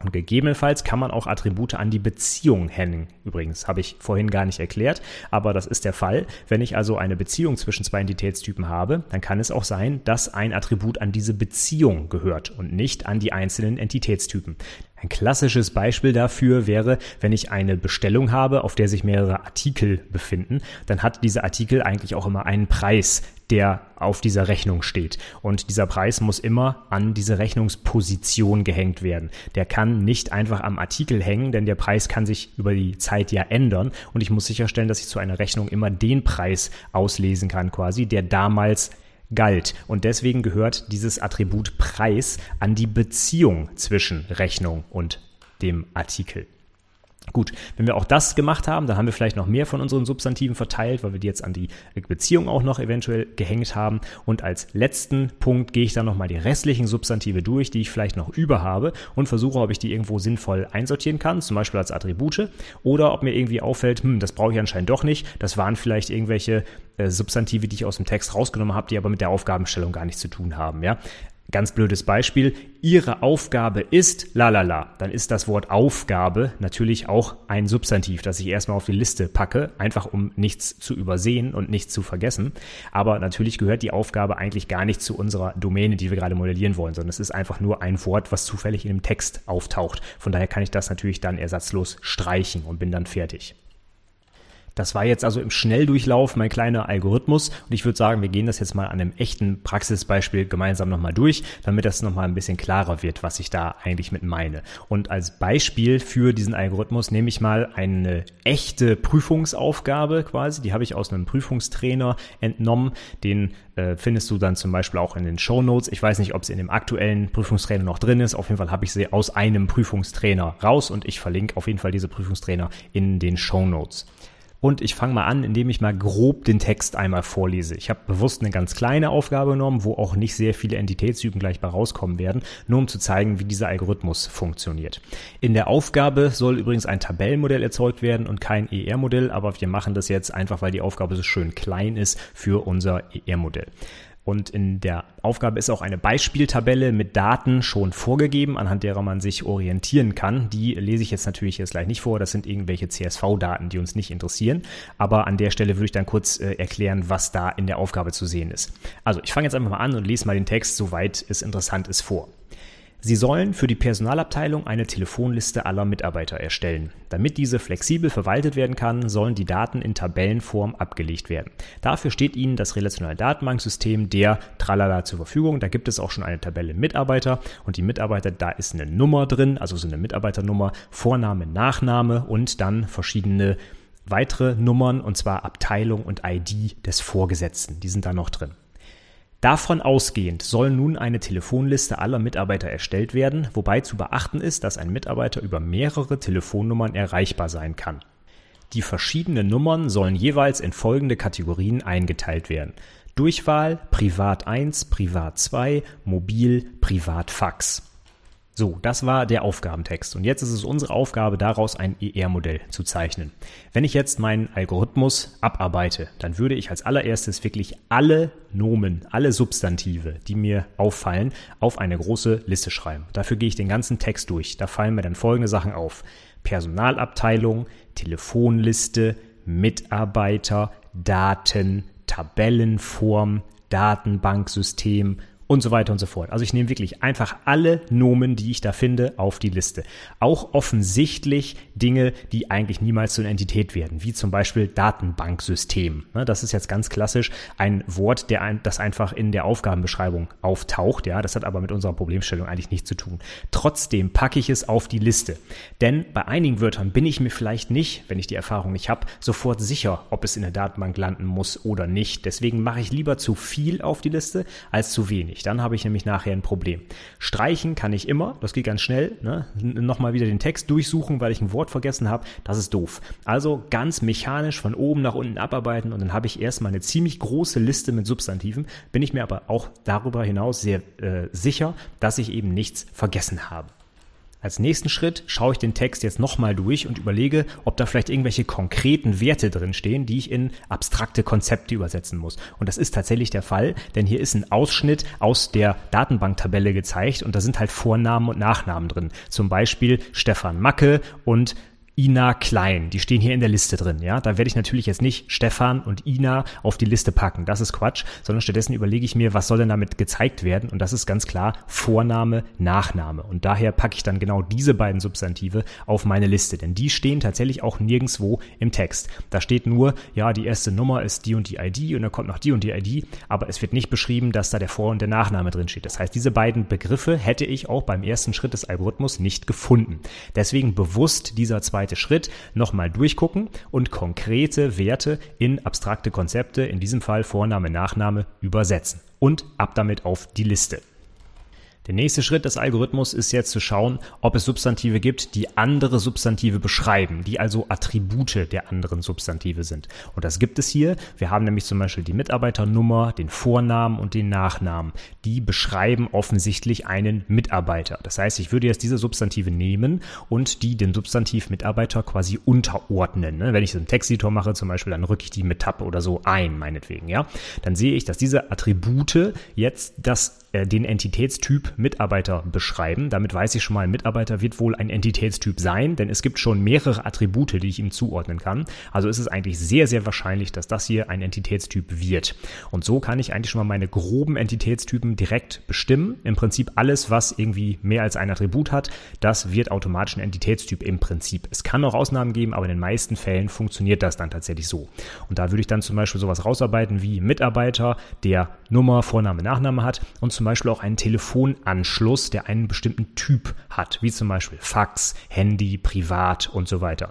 Und gegebenenfalls kann man auch Attribute an die Beziehung hängen. Übrigens, habe ich vorhin gar nicht erklärt, aber das ist der Fall. Wenn ich also eine Beziehung zwischen zwei Entitätstypen habe, dann kann es auch sein, dass ein Attribut an diese Beziehung gehört und nicht an die einzelnen Entitätstypen. Ein klassisches Beispiel dafür wäre, wenn ich eine Bestellung habe, auf der sich mehrere Artikel befinden, dann hat dieser Artikel eigentlich auch immer einen Preis, der auf dieser Rechnung steht. Und dieser Preis muss immer an diese Rechnungsposition gehängt werden. Der kann nicht einfach am Artikel hängen, denn der Preis kann sich über die Zeit ja ändern. Und ich muss sicherstellen, dass ich zu einer Rechnung immer den Preis auslesen kann, quasi, der damals galt. Und deswegen gehört dieses Attribut Preis an die Beziehung zwischen Rechnung und dem Artikel. Gut, wenn wir auch das gemacht haben, dann haben wir vielleicht noch mehr von unseren Substantiven verteilt, weil wir die jetzt an die Beziehung auch noch eventuell gehängt haben. Und als letzten Punkt gehe ich dann nochmal die restlichen Substantive durch, die ich vielleicht noch über habe und versuche, ob ich die irgendwo sinnvoll einsortieren kann, zum Beispiel als Attribute, oder ob mir irgendwie auffällt, hm, das brauche ich anscheinend doch nicht. Das waren vielleicht irgendwelche äh, Substantive, die ich aus dem Text rausgenommen habe, die aber mit der Aufgabenstellung gar nichts zu tun haben. Ja? Ganz blödes Beispiel. Ihre Aufgabe ist lalala. Dann ist das Wort Aufgabe natürlich auch ein Substantiv, das ich erstmal auf die Liste packe, einfach um nichts zu übersehen und nichts zu vergessen. Aber natürlich gehört die Aufgabe eigentlich gar nicht zu unserer Domäne, die wir gerade modellieren wollen, sondern es ist einfach nur ein Wort, was zufällig in dem Text auftaucht. Von daher kann ich das natürlich dann ersatzlos streichen und bin dann fertig. Das war jetzt also im Schnelldurchlauf mein kleiner Algorithmus und ich würde sagen, wir gehen das jetzt mal an einem echten Praxisbeispiel gemeinsam nochmal durch, damit das nochmal ein bisschen klarer wird, was ich da eigentlich mit meine. Und als Beispiel für diesen Algorithmus nehme ich mal eine echte Prüfungsaufgabe quasi, die habe ich aus einem Prüfungstrainer entnommen, den äh, findest du dann zum Beispiel auch in den Show Notes. Ich weiß nicht, ob sie in dem aktuellen Prüfungstrainer noch drin ist. Auf jeden Fall habe ich sie aus einem Prüfungstrainer raus und ich verlinke auf jeden Fall diese Prüfungstrainer in den Show Notes. Und ich fange mal an, indem ich mal grob den Text einmal vorlese. Ich habe bewusst eine ganz kleine Aufgabe genommen, wo auch nicht sehr viele Entitätstypen gleich bei rauskommen werden, nur um zu zeigen, wie dieser Algorithmus funktioniert. In der Aufgabe soll übrigens ein Tabellenmodell erzeugt werden und kein ER-Modell, aber wir machen das jetzt einfach, weil die Aufgabe so schön klein ist für unser ER-Modell. Und in der Aufgabe ist auch eine Beispieltabelle mit Daten schon vorgegeben, anhand derer man sich orientieren kann. Die lese ich jetzt natürlich jetzt gleich nicht vor. Das sind irgendwelche CSV-Daten, die uns nicht interessieren. Aber an der Stelle würde ich dann kurz äh, erklären, was da in der Aufgabe zu sehen ist. Also ich fange jetzt einfach mal an und lese mal den Text, soweit es interessant ist, vor. Sie sollen für die Personalabteilung eine Telefonliste aller Mitarbeiter erstellen. Damit diese flexibel verwaltet werden kann, sollen die Daten in Tabellenform abgelegt werden. Dafür steht Ihnen das relationale Datenbanksystem der Tralala zur Verfügung. Da gibt es auch schon eine Tabelle Mitarbeiter und die Mitarbeiter, da ist eine Nummer drin, also so eine Mitarbeiternummer, Vorname, Nachname und dann verschiedene weitere Nummern und zwar Abteilung und ID des Vorgesetzten. Die sind da noch drin. Davon ausgehend soll nun eine Telefonliste aller Mitarbeiter erstellt werden, wobei zu beachten ist, dass ein Mitarbeiter über mehrere Telefonnummern erreichbar sein kann. Die verschiedenen Nummern sollen jeweils in folgende Kategorien eingeteilt werden. Durchwahl Privat 1, Privat 2, Mobil, Privat Fax. So, das war der Aufgabentext. Und jetzt ist es unsere Aufgabe, daraus ein ER-Modell zu zeichnen. Wenn ich jetzt meinen Algorithmus abarbeite, dann würde ich als allererstes wirklich alle Nomen, alle Substantive, die mir auffallen, auf eine große Liste schreiben. Dafür gehe ich den ganzen Text durch. Da fallen mir dann folgende Sachen auf. Personalabteilung, Telefonliste, Mitarbeiter, Daten, Tabellenform, Datenbanksystem und so weiter und so fort. Also ich nehme wirklich einfach alle Nomen, die ich da finde, auf die Liste. Auch offensichtlich Dinge, die eigentlich niemals zu einer Entität werden, wie zum Beispiel Datenbanksystem. Ne, das ist jetzt ganz klassisch ein Wort, der ein, das einfach in der Aufgabenbeschreibung auftaucht. Ja, das hat aber mit unserer Problemstellung eigentlich nichts zu tun. Trotzdem packe ich es auf die Liste. Denn bei einigen Wörtern bin ich mir vielleicht nicht, wenn ich die Erfahrung nicht habe, sofort sicher, ob es in der Datenbank landen muss oder nicht. Deswegen mache ich lieber zu viel auf die Liste als zu wenig nicht. Dann habe ich nämlich nachher ein Problem. Streichen kann ich immer, das geht ganz schnell. Ne? Nochmal wieder den Text durchsuchen, weil ich ein Wort vergessen habe. Das ist doof. Also ganz mechanisch von oben nach unten abarbeiten und dann habe ich erstmal eine ziemlich große Liste mit Substantiven. Bin ich mir aber auch darüber hinaus sehr äh, sicher, dass ich eben nichts vergessen habe. Als nächsten Schritt schaue ich den Text jetzt nochmal durch und überlege, ob da vielleicht irgendwelche konkreten Werte drin stehen, die ich in abstrakte Konzepte übersetzen muss. Und das ist tatsächlich der Fall, denn hier ist ein Ausschnitt aus der Datenbanktabelle gezeigt und da sind halt Vornamen und Nachnamen drin. Zum Beispiel Stefan Macke und Ina Klein. Die stehen hier in der Liste drin, ja. Da werde ich natürlich jetzt nicht Stefan und Ina auf die Liste packen. Das ist Quatsch, sondern stattdessen überlege ich mir, was soll denn damit gezeigt werden? Und das ist ganz klar Vorname, Nachname. Und daher packe ich dann genau diese beiden Substantive auf meine Liste, denn die stehen tatsächlich auch nirgendswo im Text. Da steht nur, ja, die erste Nummer ist die und die ID und dann kommt noch die und die ID, aber es wird nicht beschrieben, dass da der Vor- und der Nachname drin steht. Das heißt, diese beiden Begriffe hätte ich auch beim ersten Schritt des Algorithmus nicht gefunden. Deswegen bewusst dieser zweite zweite Schritt, nochmal durchgucken und konkrete Werte in abstrakte Konzepte, in diesem Fall Vorname, Nachname, übersetzen. Und ab damit auf die Liste. Der nächste Schritt des Algorithmus ist jetzt zu schauen, ob es Substantive gibt, die andere Substantive beschreiben, die also Attribute der anderen Substantive sind. Und das gibt es hier. Wir haben nämlich zum Beispiel die Mitarbeiternummer, den Vornamen und den Nachnamen. Die beschreiben offensichtlich einen Mitarbeiter. Das heißt, ich würde jetzt diese Substantive nehmen und die dem Substantiv Mitarbeiter quasi unterordnen. Ne? Wenn ich so einen Texteditor mache zum Beispiel, dann rücke ich die mit Tab oder so ein, meinetwegen. Ja, Dann sehe ich, dass diese Attribute jetzt das den Entitätstyp Mitarbeiter beschreiben. Damit weiß ich schon mal, Mitarbeiter wird wohl ein Entitätstyp sein, denn es gibt schon mehrere Attribute, die ich ihm zuordnen kann. Also ist es eigentlich sehr, sehr wahrscheinlich, dass das hier ein Entitätstyp wird. Und so kann ich eigentlich schon mal meine groben Entitätstypen direkt bestimmen. Im Prinzip alles, was irgendwie mehr als ein Attribut hat, das wird automatisch ein Entitätstyp im Prinzip. Es kann auch Ausnahmen geben, aber in den meisten Fällen funktioniert das dann tatsächlich so. Und da würde ich dann zum Beispiel sowas rausarbeiten wie Mitarbeiter, der Nummer, Vorname, Nachname hat und zum Beispiel auch einen Telefonanschluss, der einen bestimmten Typ hat, wie zum Beispiel Fax, Handy, Privat und so weiter.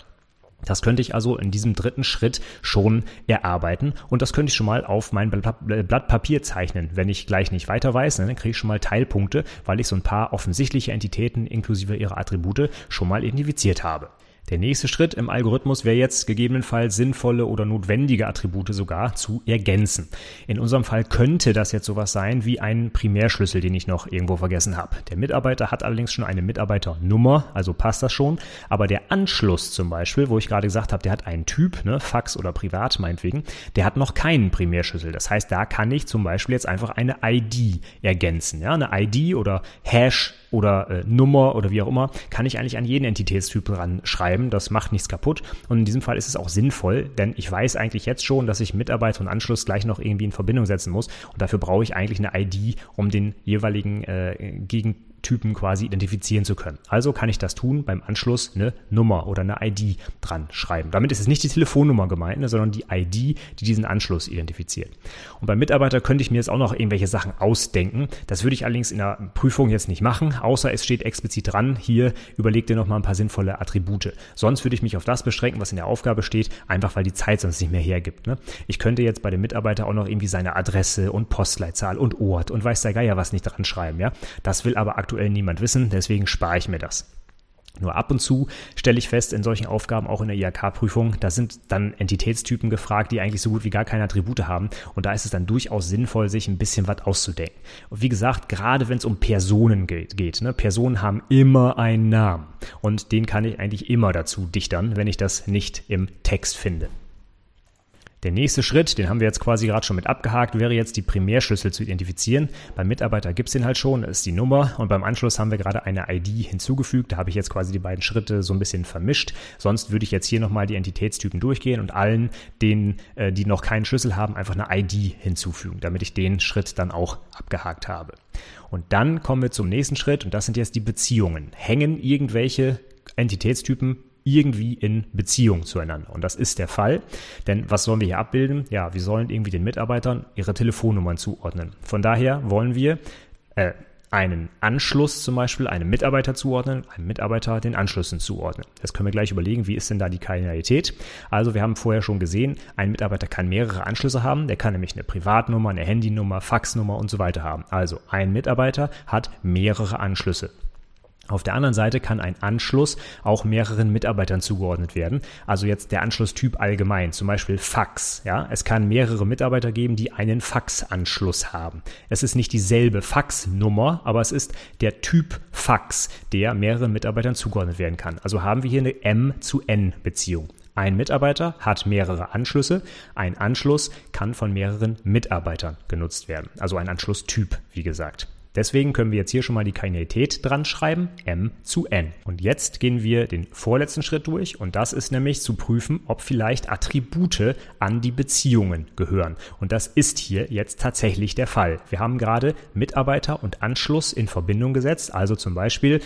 Das könnte ich also in diesem dritten Schritt schon erarbeiten und das könnte ich schon mal auf mein Blatt Papier zeichnen. Wenn ich gleich nicht weiter weiß, ne, dann kriege ich schon mal Teilpunkte, weil ich so ein paar offensichtliche Entitäten inklusive ihrer Attribute schon mal identifiziert habe. Der nächste Schritt im Algorithmus wäre jetzt gegebenenfalls sinnvolle oder notwendige Attribute sogar zu ergänzen. In unserem Fall könnte das jetzt sowas sein wie ein Primärschlüssel, den ich noch irgendwo vergessen habe. Der Mitarbeiter hat allerdings schon eine Mitarbeiternummer, also passt das schon. Aber der Anschluss zum Beispiel, wo ich gerade gesagt habe, der hat einen Typ, ne, Fax oder Privat meinetwegen, der hat noch keinen Primärschlüssel. Das heißt, da kann ich zum Beispiel jetzt einfach eine ID ergänzen. Ja, eine ID oder Hash oder äh, Nummer oder wie auch immer, kann ich eigentlich an jeden Entitätstyp dran schreiben. Das macht nichts kaputt. Und in diesem Fall ist es auch sinnvoll, denn ich weiß eigentlich jetzt schon, dass ich Mitarbeiter und Anschluss gleich noch irgendwie in Verbindung setzen muss. Und dafür brauche ich eigentlich eine ID, um den jeweiligen äh, Gegen Typen quasi identifizieren zu können. Also kann ich das tun, beim Anschluss eine Nummer oder eine ID dran schreiben. Damit ist es nicht die Telefonnummer gemeint, ne, sondern die ID, die diesen Anschluss identifiziert. Und beim Mitarbeiter könnte ich mir jetzt auch noch irgendwelche Sachen ausdenken. Das würde ich allerdings in der Prüfung jetzt nicht machen, außer es steht explizit dran, hier überleg dir noch mal ein paar sinnvolle Attribute. Sonst würde ich mich auf das beschränken, was in der Aufgabe steht, einfach weil die Zeit sonst nicht mehr hergibt. Ne? Ich könnte jetzt bei dem Mitarbeiter auch noch irgendwie seine Adresse und Postleitzahl und Ort und weiß der Geier was nicht dran schreiben. Ja? Das will aber aktuell aktuell niemand wissen, deswegen spare ich mir das. Nur ab und zu stelle ich fest, in solchen Aufgaben, auch in der IHK-Prüfung, da sind dann Entitätstypen gefragt, die eigentlich so gut wie gar keine Attribute haben. Und da ist es dann durchaus sinnvoll, sich ein bisschen was auszudenken. Und wie gesagt, gerade wenn es um Personen geht, geht ne? Personen haben immer einen Namen. Und den kann ich eigentlich immer dazu dichtern, wenn ich das nicht im Text finde. Der nächste Schritt, den haben wir jetzt quasi gerade schon mit abgehakt, wäre jetzt die Primärschlüssel zu identifizieren. Beim Mitarbeiter gibt es den halt schon, ist die Nummer und beim Anschluss haben wir gerade eine ID hinzugefügt. Da habe ich jetzt quasi die beiden Schritte so ein bisschen vermischt. Sonst würde ich jetzt hier nochmal die Entitätstypen durchgehen und allen, denen, äh, die noch keinen Schlüssel haben, einfach eine ID hinzufügen, damit ich den Schritt dann auch abgehakt habe. Und dann kommen wir zum nächsten Schritt und das sind jetzt die Beziehungen. Hängen irgendwelche Entitätstypen irgendwie in Beziehung zueinander. Und das ist der Fall. Denn was sollen wir hier abbilden? Ja, wir sollen irgendwie den Mitarbeitern ihre Telefonnummern zuordnen. Von daher wollen wir äh, einen Anschluss zum Beispiel einem Mitarbeiter zuordnen, einem Mitarbeiter den Anschlüssen zuordnen. Das können wir gleich überlegen, wie ist denn da die Kardinalität. Also wir haben vorher schon gesehen, ein Mitarbeiter kann mehrere Anschlüsse haben. Der kann nämlich eine Privatnummer, eine Handynummer, Faxnummer und so weiter haben. Also ein Mitarbeiter hat mehrere Anschlüsse. Auf der anderen Seite kann ein Anschluss auch mehreren Mitarbeitern zugeordnet werden. Also jetzt der Anschlusstyp allgemein, zum Beispiel Fax. Ja, es kann mehrere Mitarbeiter geben, die einen Faxanschluss haben. Es ist nicht dieselbe Faxnummer, aber es ist der Typ Fax, der mehreren Mitarbeitern zugeordnet werden kann. Also haben wir hier eine M zu N Beziehung. Ein Mitarbeiter hat mehrere Anschlüsse. Ein Anschluss kann von mehreren Mitarbeitern genutzt werden. Also ein Anschlusstyp, wie gesagt. Deswegen können wir jetzt hier schon mal die Kainität dran schreiben, m zu n. Und jetzt gehen wir den vorletzten Schritt durch und das ist nämlich zu prüfen, ob vielleicht Attribute an die Beziehungen gehören. Und das ist hier jetzt tatsächlich der Fall. Wir haben gerade Mitarbeiter und Anschluss in Verbindung gesetzt, also zum Beispiel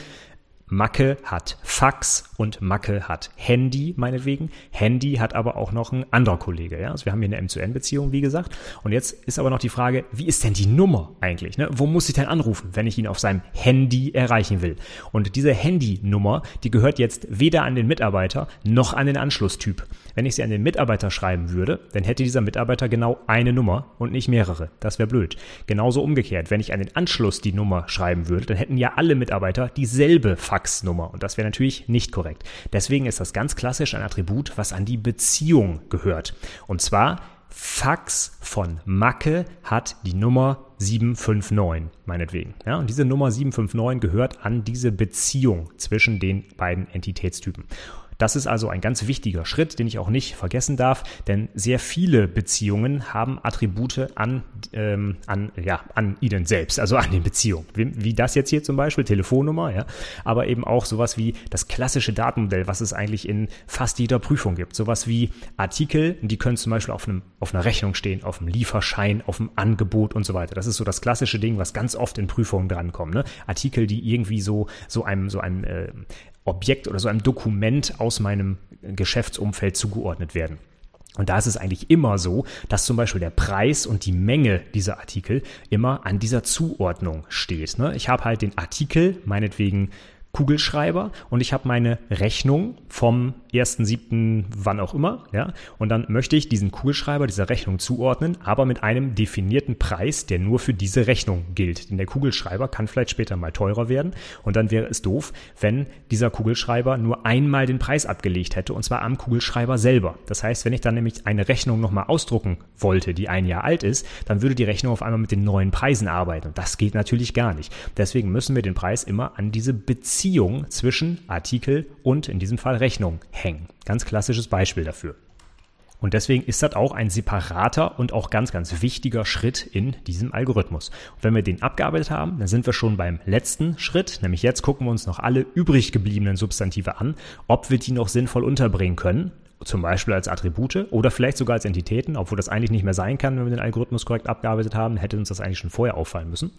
Macke hat Fax und Macke hat Handy, meinetwegen. Handy hat aber auch noch ein anderer Kollege. Ja? Also wir haben hier eine M-zu-N-Beziehung, wie gesagt. Und jetzt ist aber noch die Frage, wie ist denn die Nummer eigentlich? Ne? Wo muss ich denn anrufen, wenn ich ihn auf seinem Handy erreichen will? Und diese Handynummer, die gehört jetzt weder an den Mitarbeiter noch an den Anschlusstyp. Wenn ich sie an den Mitarbeiter schreiben würde, dann hätte dieser Mitarbeiter genau eine Nummer und nicht mehrere. Das wäre blöd. Genauso umgekehrt, wenn ich an den Anschluss die Nummer schreiben würde, dann hätten ja alle Mitarbeiter dieselbe Faxnummer und das wäre natürlich nicht korrekt. Deswegen ist das ganz klassisch ein Attribut, was an die Beziehung gehört. Und zwar Fax von Macke hat die Nummer 759, meinetwegen. Ja, und diese Nummer 759 gehört an diese Beziehung zwischen den beiden Entitätstypen. Das ist also ein ganz wichtiger Schritt, den ich auch nicht vergessen darf, denn sehr viele Beziehungen haben Attribute an, ähm, an, ja, an ihnen selbst, also an den Beziehungen. Wie, wie das jetzt hier zum Beispiel, Telefonnummer, ja, aber eben auch sowas wie das klassische Datenmodell, was es eigentlich in fast jeder Prüfung gibt. Sowas wie Artikel, die können zum Beispiel auf, einem, auf einer Rechnung stehen, auf einem Lieferschein, auf einem Angebot und so weiter. Das ist so das klassische Ding, was ganz oft in Prüfungen drankommt. Ne? Artikel, die irgendwie so, so einem, so einem äh, Objekt oder so einem Dokument aus meinem Geschäftsumfeld zugeordnet werden. Und da ist es eigentlich immer so, dass zum Beispiel der Preis und die Menge dieser Artikel immer an dieser Zuordnung steht. Ne? Ich habe halt den Artikel, meinetwegen Kugelschreiber und ich habe meine Rechnung vom 1.7. wann auch immer, ja, und dann möchte ich diesen Kugelschreiber dieser Rechnung zuordnen, aber mit einem definierten Preis, der nur für diese Rechnung gilt. Denn der Kugelschreiber kann vielleicht später mal teurer werden und dann wäre es doof, wenn dieser Kugelschreiber nur einmal den Preis abgelegt hätte und zwar am Kugelschreiber selber. Das heißt, wenn ich dann nämlich eine Rechnung nochmal ausdrucken wollte, die ein Jahr alt ist, dann würde die Rechnung auf einmal mit den neuen Preisen arbeiten und das geht natürlich gar nicht. Deswegen müssen wir den Preis immer an diese Beziehung zwischen Artikel und in diesem Fall Rechnung hängen. Ganz klassisches Beispiel dafür. Und deswegen ist das auch ein separater und auch ganz, ganz wichtiger Schritt in diesem Algorithmus. Und wenn wir den abgearbeitet haben, dann sind wir schon beim letzten Schritt, nämlich jetzt gucken wir uns noch alle übrig gebliebenen Substantive an, ob wir die noch sinnvoll unterbringen können zum Beispiel als Attribute oder vielleicht sogar als Entitäten, obwohl das eigentlich nicht mehr sein kann, wenn wir den Algorithmus korrekt abgearbeitet haben, hätte uns das eigentlich schon vorher auffallen müssen.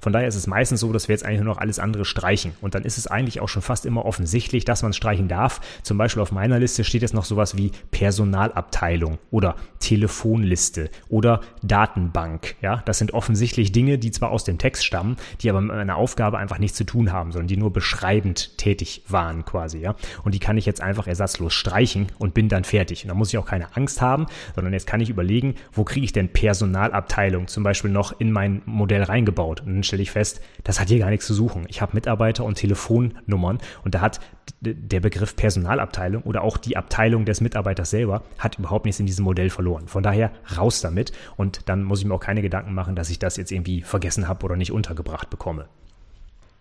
Von daher ist es meistens so, dass wir jetzt eigentlich nur noch alles andere streichen. Und dann ist es eigentlich auch schon fast immer offensichtlich, dass man streichen darf. Zum Beispiel auf meiner Liste steht jetzt noch sowas wie Personalabteilung oder Telefonliste oder Datenbank. Ja, das sind offensichtlich Dinge, die zwar aus dem Text stammen, die aber mit einer Aufgabe einfach nichts zu tun haben, sondern die nur beschreibend tätig waren quasi. Ja, und die kann ich jetzt einfach ersatzlos streichen und bin dann fertig. Und da muss ich auch keine Angst haben, sondern jetzt kann ich überlegen, wo kriege ich denn Personalabteilung zum Beispiel noch in mein Modell reingebaut. Und dann stelle ich fest, das hat hier gar nichts zu suchen. Ich habe Mitarbeiter und Telefonnummern und da hat der Begriff Personalabteilung oder auch die Abteilung des Mitarbeiters selber hat überhaupt nichts in diesem Modell verloren. Von daher raus damit und dann muss ich mir auch keine Gedanken machen, dass ich das jetzt irgendwie vergessen habe oder nicht untergebracht bekomme.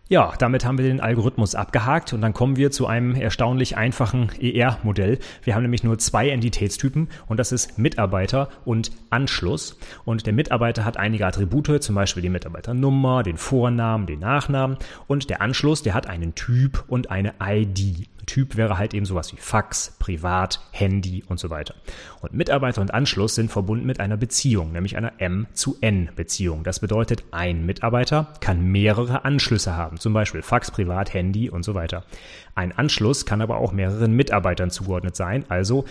Ja, damit haben wir den Algorithmus abgehakt und dann kommen wir zu einem erstaunlich einfachen ER-Modell. Wir haben nämlich nur zwei Entitätstypen und das ist Mitarbeiter und Anschluss. Und der Mitarbeiter hat einige Attribute, zum Beispiel die Mitarbeiternummer, den Vornamen, den Nachnamen und der Anschluss, der hat einen Typ und eine ID. Typ wäre halt eben sowas wie Fax, Privat, Handy und so weiter. Und Mitarbeiter und Anschluss sind verbunden mit einer Beziehung, nämlich einer M zu N Beziehung. Das bedeutet, ein Mitarbeiter kann mehrere Anschlüsse haben, zum Beispiel Fax, Privat, Handy und so weiter. Ein Anschluss kann aber auch mehreren Mitarbeitern zugeordnet sein, also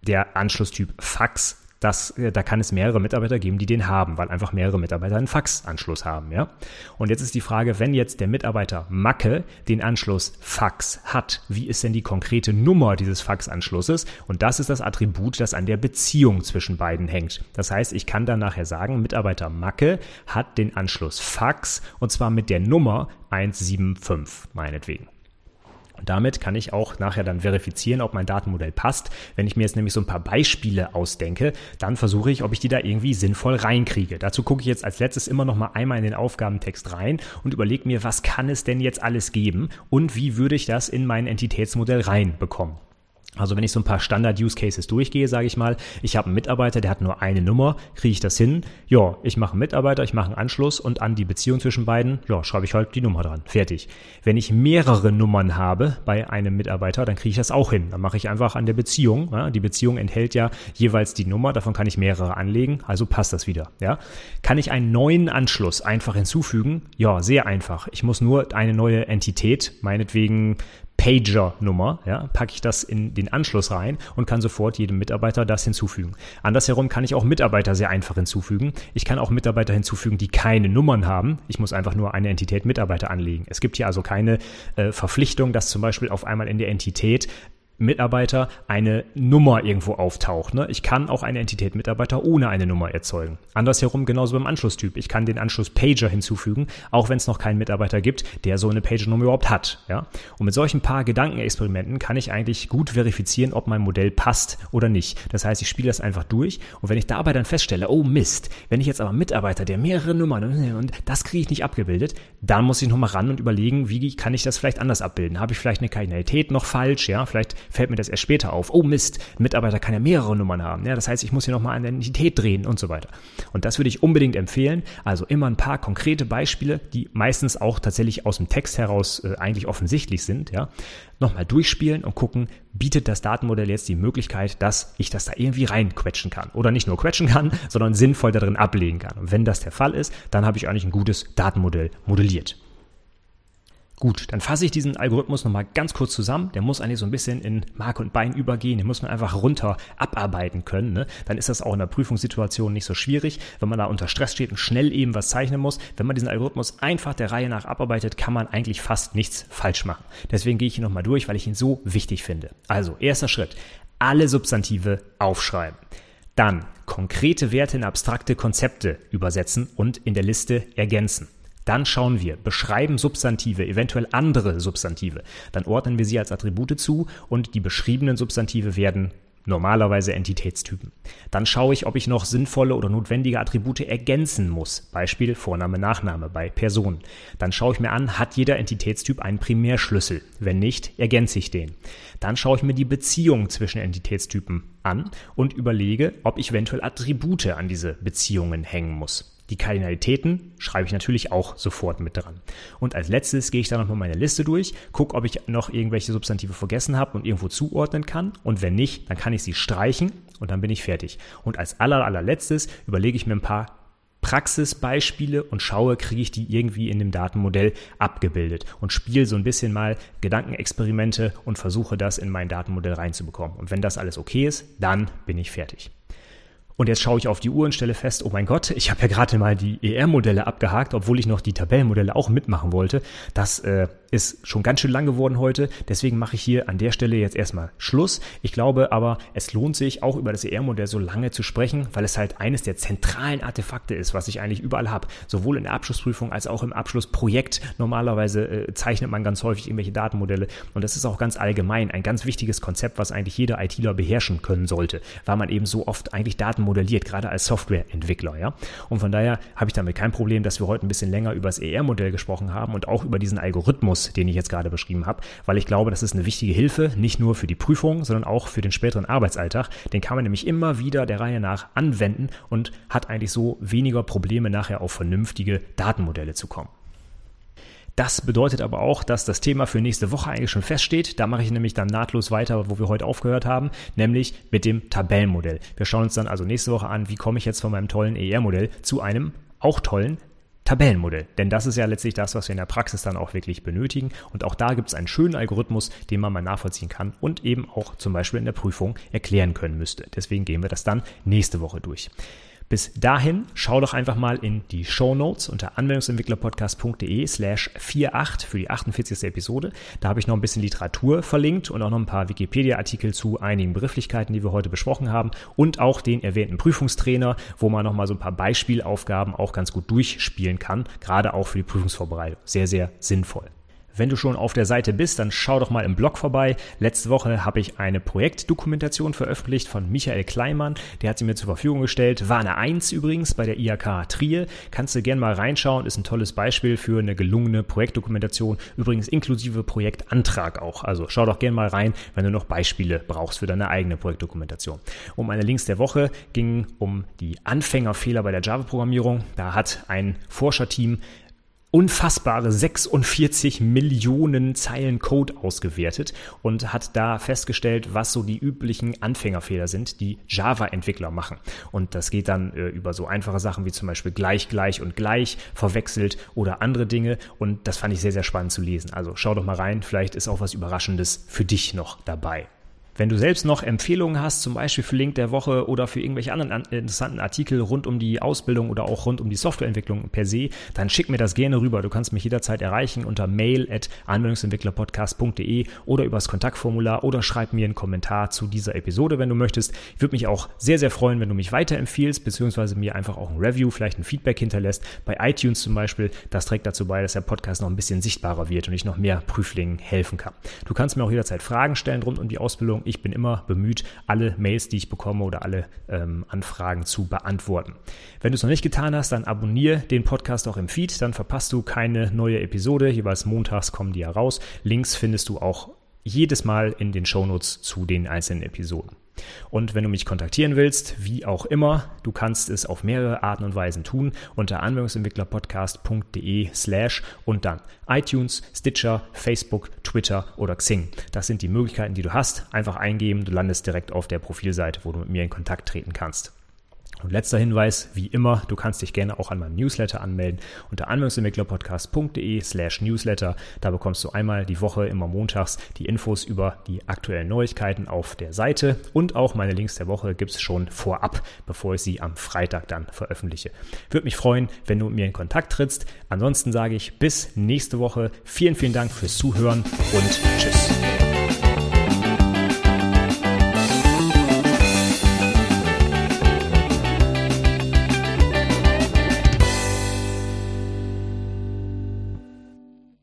der Anschlusstyp Fax das, äh, da kann es mehrere Mitarbeiter geben, die den haben, weil einfach mehrere Mitarbeiter einen Faxanschluss haben, ja. Und jetzt ist die Frage, wenn jetzt der Mitarbeiter Macke den Anschluss Fax hat, wie ist denn die konkrete Nummer dieses Faxanschlusses? Und das ist das Attribut, das an der Beziehung zwischen beiden hängt. Das heißt, ich kann dann nachher sagen, Mitarbeiter Macke hat den Anschluss Fax und zwar mit der Nummer 175, meinetwegen. Und damit kann ich auch nachher dann verifizieren, ob mein Datenmodell passt. Wenn ich mir jetzt nämlich so ein paar Beispiele ausdenke, dann versuche ich, ob ich die da irgendwie sinnvoll reinkriege. Dazu gucke ich jetzt als letztes immer noch mal einmal in den Aufgabentext rein und überlege mir, was kann es denn jetzt alles geben und wie würde ich das in mein Entitätsmodell reinbekommen. Also wenn ich so ein paar Standard-Use-Cases durchgehe, sage ich mal, ich habe einen Mitarbeiter, der hat nur eine Nummer, kriege ich das hin? Ja, ich mache einen Mitarbeiter, ich mache einen Anschluss und an die Beziehung zwischen beiden, ja, schreibe ich halt die Nummer dran. Fertig. Wenn ich mehrere Nummern habe bei einem Mitarbeiter, dann kriege ich das auch hin. Dann mache ich einfach an der Beziehung. Ja, die Beziehung enthält ja jeweils die Nummer, davon kann ich mehrere anlegen, also passt das wieder. Ja. Kann ich einen neuen Anschluss einfach hinzufügen? Ja, sehr einfach. Ich muss nur eine neue Entität, meinetwegen Pager-Nummer, ja, packe ich das in den Anschluss rein und kann sofort jedem Mitarbeiter das hinzufügen. Andersherum kann ich auch Mitarbeiter sehr einfach hinzufügen. Ich kann auch Mitarbeiter hinzufügen, die keine Nummern haben. Ich muss einfach nur eine Entität Mitarbeiter anlegen. Es gibt hier also keine äh, Verpflichtung, dass zum Beispiel auf einmal in der Entität Mitarbeiter eine Nummer irgendwo auftaucht. Ne? Ich kann auch eine Entität Mitarbeiter ohne eine Nummer erzeugen. Andersherum genauso beim Anschlusstyp. Ich kann den Anschluss Pager hinzufügen, auch wenn es noch keinen Mitarbeiter gibt, der so eine Pager-Nummer überhaupt hat. Ja? Und mit solchen paar Gedankenexperimenten kann ich eigentlich gut verifizieren, ob mein Modell passt oder nicht. Das heißt, ich spiele das einfach durch und wenn ich dabei dann feststelle, oh Mist, wenn ich jetzt aber Mitarbeiter, der mehrere Nummern und das kriege ich nicht abgebildet, dann muss ich nochmal ran und überlegen, wie kann ich das vielleicht anders abbilden? Habe ich vielleicht eine Kardinalität noch falsch? Ja, vielleicht fällt mir das erst später auf. Oh Mist, ein Mitarbeiter kann ja mehrere Nummern haben. Ja, das heißt, ich muss hier nochmal an der Identität drehen und so weiter. Und das würde ich unbedingt empfehlen. Also immer ein paar konkrete Beispiele, die meistens auch tatsächlich aus dem Text heraus äh, eigentlich offensichtlich sind. Ja, nochmal durchspielen und gucken, bietet das Datenmodell jetzt die Möglichkeit, dass ich das da irgendwie reinquetschen kann. Oder nicht nur quetschen kann, sondern sinnvoll darin ablegen kann. Und wenn das der Fall ist, dann habe ich eigentlich ein gutes Datenmodell modelliert. Gut, dann fasse ich diesen Algorithmus nochmal ganz kurz zusammen. Der muss eigentlich so ein bisschen in Mark und Bein übergehen. Den muss man einfach runter abarbeiten können. Ne? Dann ist das auch in der Prüfungssituation nicht so schwierig, wenn man da unter Stress steht und schnell eben was zeichnen muss. Wenn man diesen Algorithmus einfach der Reihe nach abarbeitet, kann man eigentlich fast nichts falsch machen. Deswegen gehe ich ihn nochmal durch, weil ich ihn so wichtig finde. Also, erster Schritt. Alle Substantive aufschreiben. Dann konkrete Werte in abstrakte Konzepte übersetzen und in der Liste ergänzen. Dann schauen wir, beschreiben Substantive, eventuell andere Substantive. Dann ordnen wir sie als Attribute zu und die beschriebenen Substantive werden normalerweise Entitätstypen. Dann schaue ich, ob ich noch sinnvolle oder notwendige Attribute ergänzen muss. Beispiel Vorname, Nachname bei Personen. Dann schaue ich mir an, hat jeder Entitätstyp einen Primärschlüssel? Wenn nicht, ergänze ich den. Dann schaue ich mir die Beziehung zwischen Entitätstypen an und überlege, ob ich eventuell Attribute an diese Beziehungen hängen muss. Die Kardinalitäten schreibe ich natürlich auch sofort mit dran. Und als letztes gehe ich dann nochmal meine Liste durch, gucke, ob ich noch irgendwelche Substantive vergessen habe und irgendwo zuordnen kann. Und wenn nicht, dann kann ich sie streichen und dann bin ich fertig. Und als aller, allerletztes überlege ich mir ein paar Praxisbeispiele und schaue, kriege ich die irgendwie in dem Datenmodell abgebildet und spiele so ein bisschen mal Gedankenexperimente und versuche das in mein Datenmodell reinzubekommen. Und wenn das alles okay ist, dann bin ich fertig. Und jetzt schaue ich auf die Uhr und stelle fest, oh mein Gott, ich habe ja gerade mal die ER-Modelle abgehakt, obwohl ich noch die Tabellenmodelle auch mitmachen wollte. Das äh, ist schon ganz schön lang geworden heute. Deswegen mache ich hier an der Stelle jetzt erstmal Schluss. Ich glaube aber, es lohnt sich auch über das ER-Modell so lange zu sprechen, weil es halt eines der zentralen Artefakte ist, was ich eigentlich überall habe. Sowohl in der Abschlussprüfung als auch im Abschlussprojekt. Normalerweise äh, zeichnet man ganz häufig irgendwelche Datenmodelle. Und das ist auch ganz allgemein ein ganz wichtiges Konzept, was eigentlich jeder ITler beherrschen können sollte, weil man eben so oft eigentlich Daten Daten modelliert, gerade als Softwareentwickler. Ja? Und von daher habe ich damit kein Problem, dass wir heute ein bisschen länger über das ER-Modell gesprochen haben und auch über diesen Algorithmus, den ich jetzt gerade beschrieben habe, weil ich glaube, das ist eine wichtige Hilfe, nicht nur für die Prüfung, sondern auch für den späteren Arbeitsalltag. Den kann man nämlich immer wieder der Reihe nach anwenden und hat eigentlich so weniger Probleme, nachher auf vernünftige Datenmodelle zu kommen. Das bedeutet aber auch, dass das Thema für nächste Woche eigentlich schon feststeht. Da mache ich nämlich dann nahtlos weiter, wo wir heute aufgehört haben, nämlich mit dem Tabellenmodell. Wir schauen uns dann also nächste Woche an, wie komme ich jetzt von meinem tollen ER-Modell zu einem auch tollen Tabellenmodell. Denn das ist ja letztlich das, was wir in der Praxis dann auch wirklich benötigen. Und auch da gibt es einen schönen Algorithmus, den man mal nachvollziehen kann und eben auch zum Beispiel in der Prüfung erklären können müsste. Deswegen gehen wir das dann nächste Woche durch. Bis dahin, schau doch einfach mal in die Show Notes unter anwendungsentwicklerpodcast.de slash 48 für die 48. Episode. Da habe ich noch ein bisschen Literatur verlinkt und auch noch ein paar Wikipedia-Artikel zu einigen Begrifflichkeiten, die wir heute besprochen haben und auch den erwähnten Prüfungstrainer, wo man nochmal so ein paar Beispielaufgaben auch ganz gut durchspielen kann, gerade auch für die Prüfungsvorbereitung. Sehr, sehr sinnvoll. Wenn du schon auf der Seite bist, dann schau doch mal im Blog vorbei. Letzte Woche habe ich eine Projektdokumentation veröffentlicht von Michael Kleimann. Der hat sie mir zur Verfügung gestellt. War eine Eins übrigens bei der IHK Trier. Kannst du gerne mal reinschauen. Ist ein tolles Beispiel für eine gelungene Projektdokumentation. Übrigens inklusive Projektantrag auch. Also schau doch gerne mal rein, wenn du noch Beispiele brauchst für deine eigene Projektdokumentation. Um meine Links der Woche ging um die Anfängerfehler bei der Java-Programmierung. Da hat ein Forscherteam unfassbare 46 Millionen Zeilen Code ausgewertet und hat da festgestellt, was so die üblichen Anfängerfehler sind, die Java-Entwickler machen. Und das geht dann äh, über so einfache Sachen wie zum Beispiel gleich, gleich und gleich verwechselt oder andere Dinge. Und das fand ich sehr, sehr spannend zu lesen. Also schau doch mal rein, vielleicht ist auch was Überraschendes für dich noch dabei. Wenn du selbst noch Empfehlungen hast, zum Beispiel für Link der Woche oder für irgendwelche anderen interessanten Artikel rund um die Ausbildung oder auch rund um die Softwareentwicklung per se, dann schick mir das gerne rüber. Du kannst mich jederzeit erreichen unter mail at anwendungsentwicklerpodcast.de oder übers Kontaktformular oder schreib mir einen Kommentar zu dieser Episode, wenn du möchtest. Ich würde mich auch sehr, sehr freuen, wenn du mich weiterempfiehlst, beziehungsweise mir einfach auch ein Review, vielleicht ein Feedback hinterlässt. Bei iTunes zum Beispiel, das trägt dazu bei, dass der Podcast noch ein bisschen sichtbarer wird und ich noch mehr Prüflingen helfen kann. Du kannst mir auch jederzeit Fragen stellen rund um die Ausbildung ich bin immer bemüht, alle Mails, die ich bekomme oder alle ähm, Anfragen zu beantworten. Wenn du es noch nicht getan hast, dann abonniere den Podcast auch im Feed, dann verpasst du keine neue Episode. Jeweils montags kommen die ja raus. Links findest du auch jedes Mal in den Shownotes zu den einzelnen Episoden. Und wenn du mich kontaktieren willst, wie auch immer, du kannst es auf mehrere Arten und Weisen tun unter anwendungsentwicklerpodcast.de slash und dann iTunes, Stitcher, Facebook, Twitter oder Xing. Das sind die Möglichkeiten, die du hast. Einfach eingeben, du landest direkt auf der Profilseite, wo du mit mir in Kontakt treten kannst. Und letzter Hinweis, wie immer, du kannst dich gerne auch an meinem Newsletter anmelden unter anwendungsentwicklerpodcast.de slash newsletter. Da bekommst du einmal die Woche immer montags die Infos über die aktuellen Neuigkeiten auf der Seite und auch meine Links der Woche gibt es schon vorab, bevor ich sie am Freitag dann veröffentliche. Würde mich freuen, wenn du mit mir in Kontakt trittst. Ansonsten sage ich bis nächste Woche. Vielen, vielen Dank fürs Zuhören und tschüss.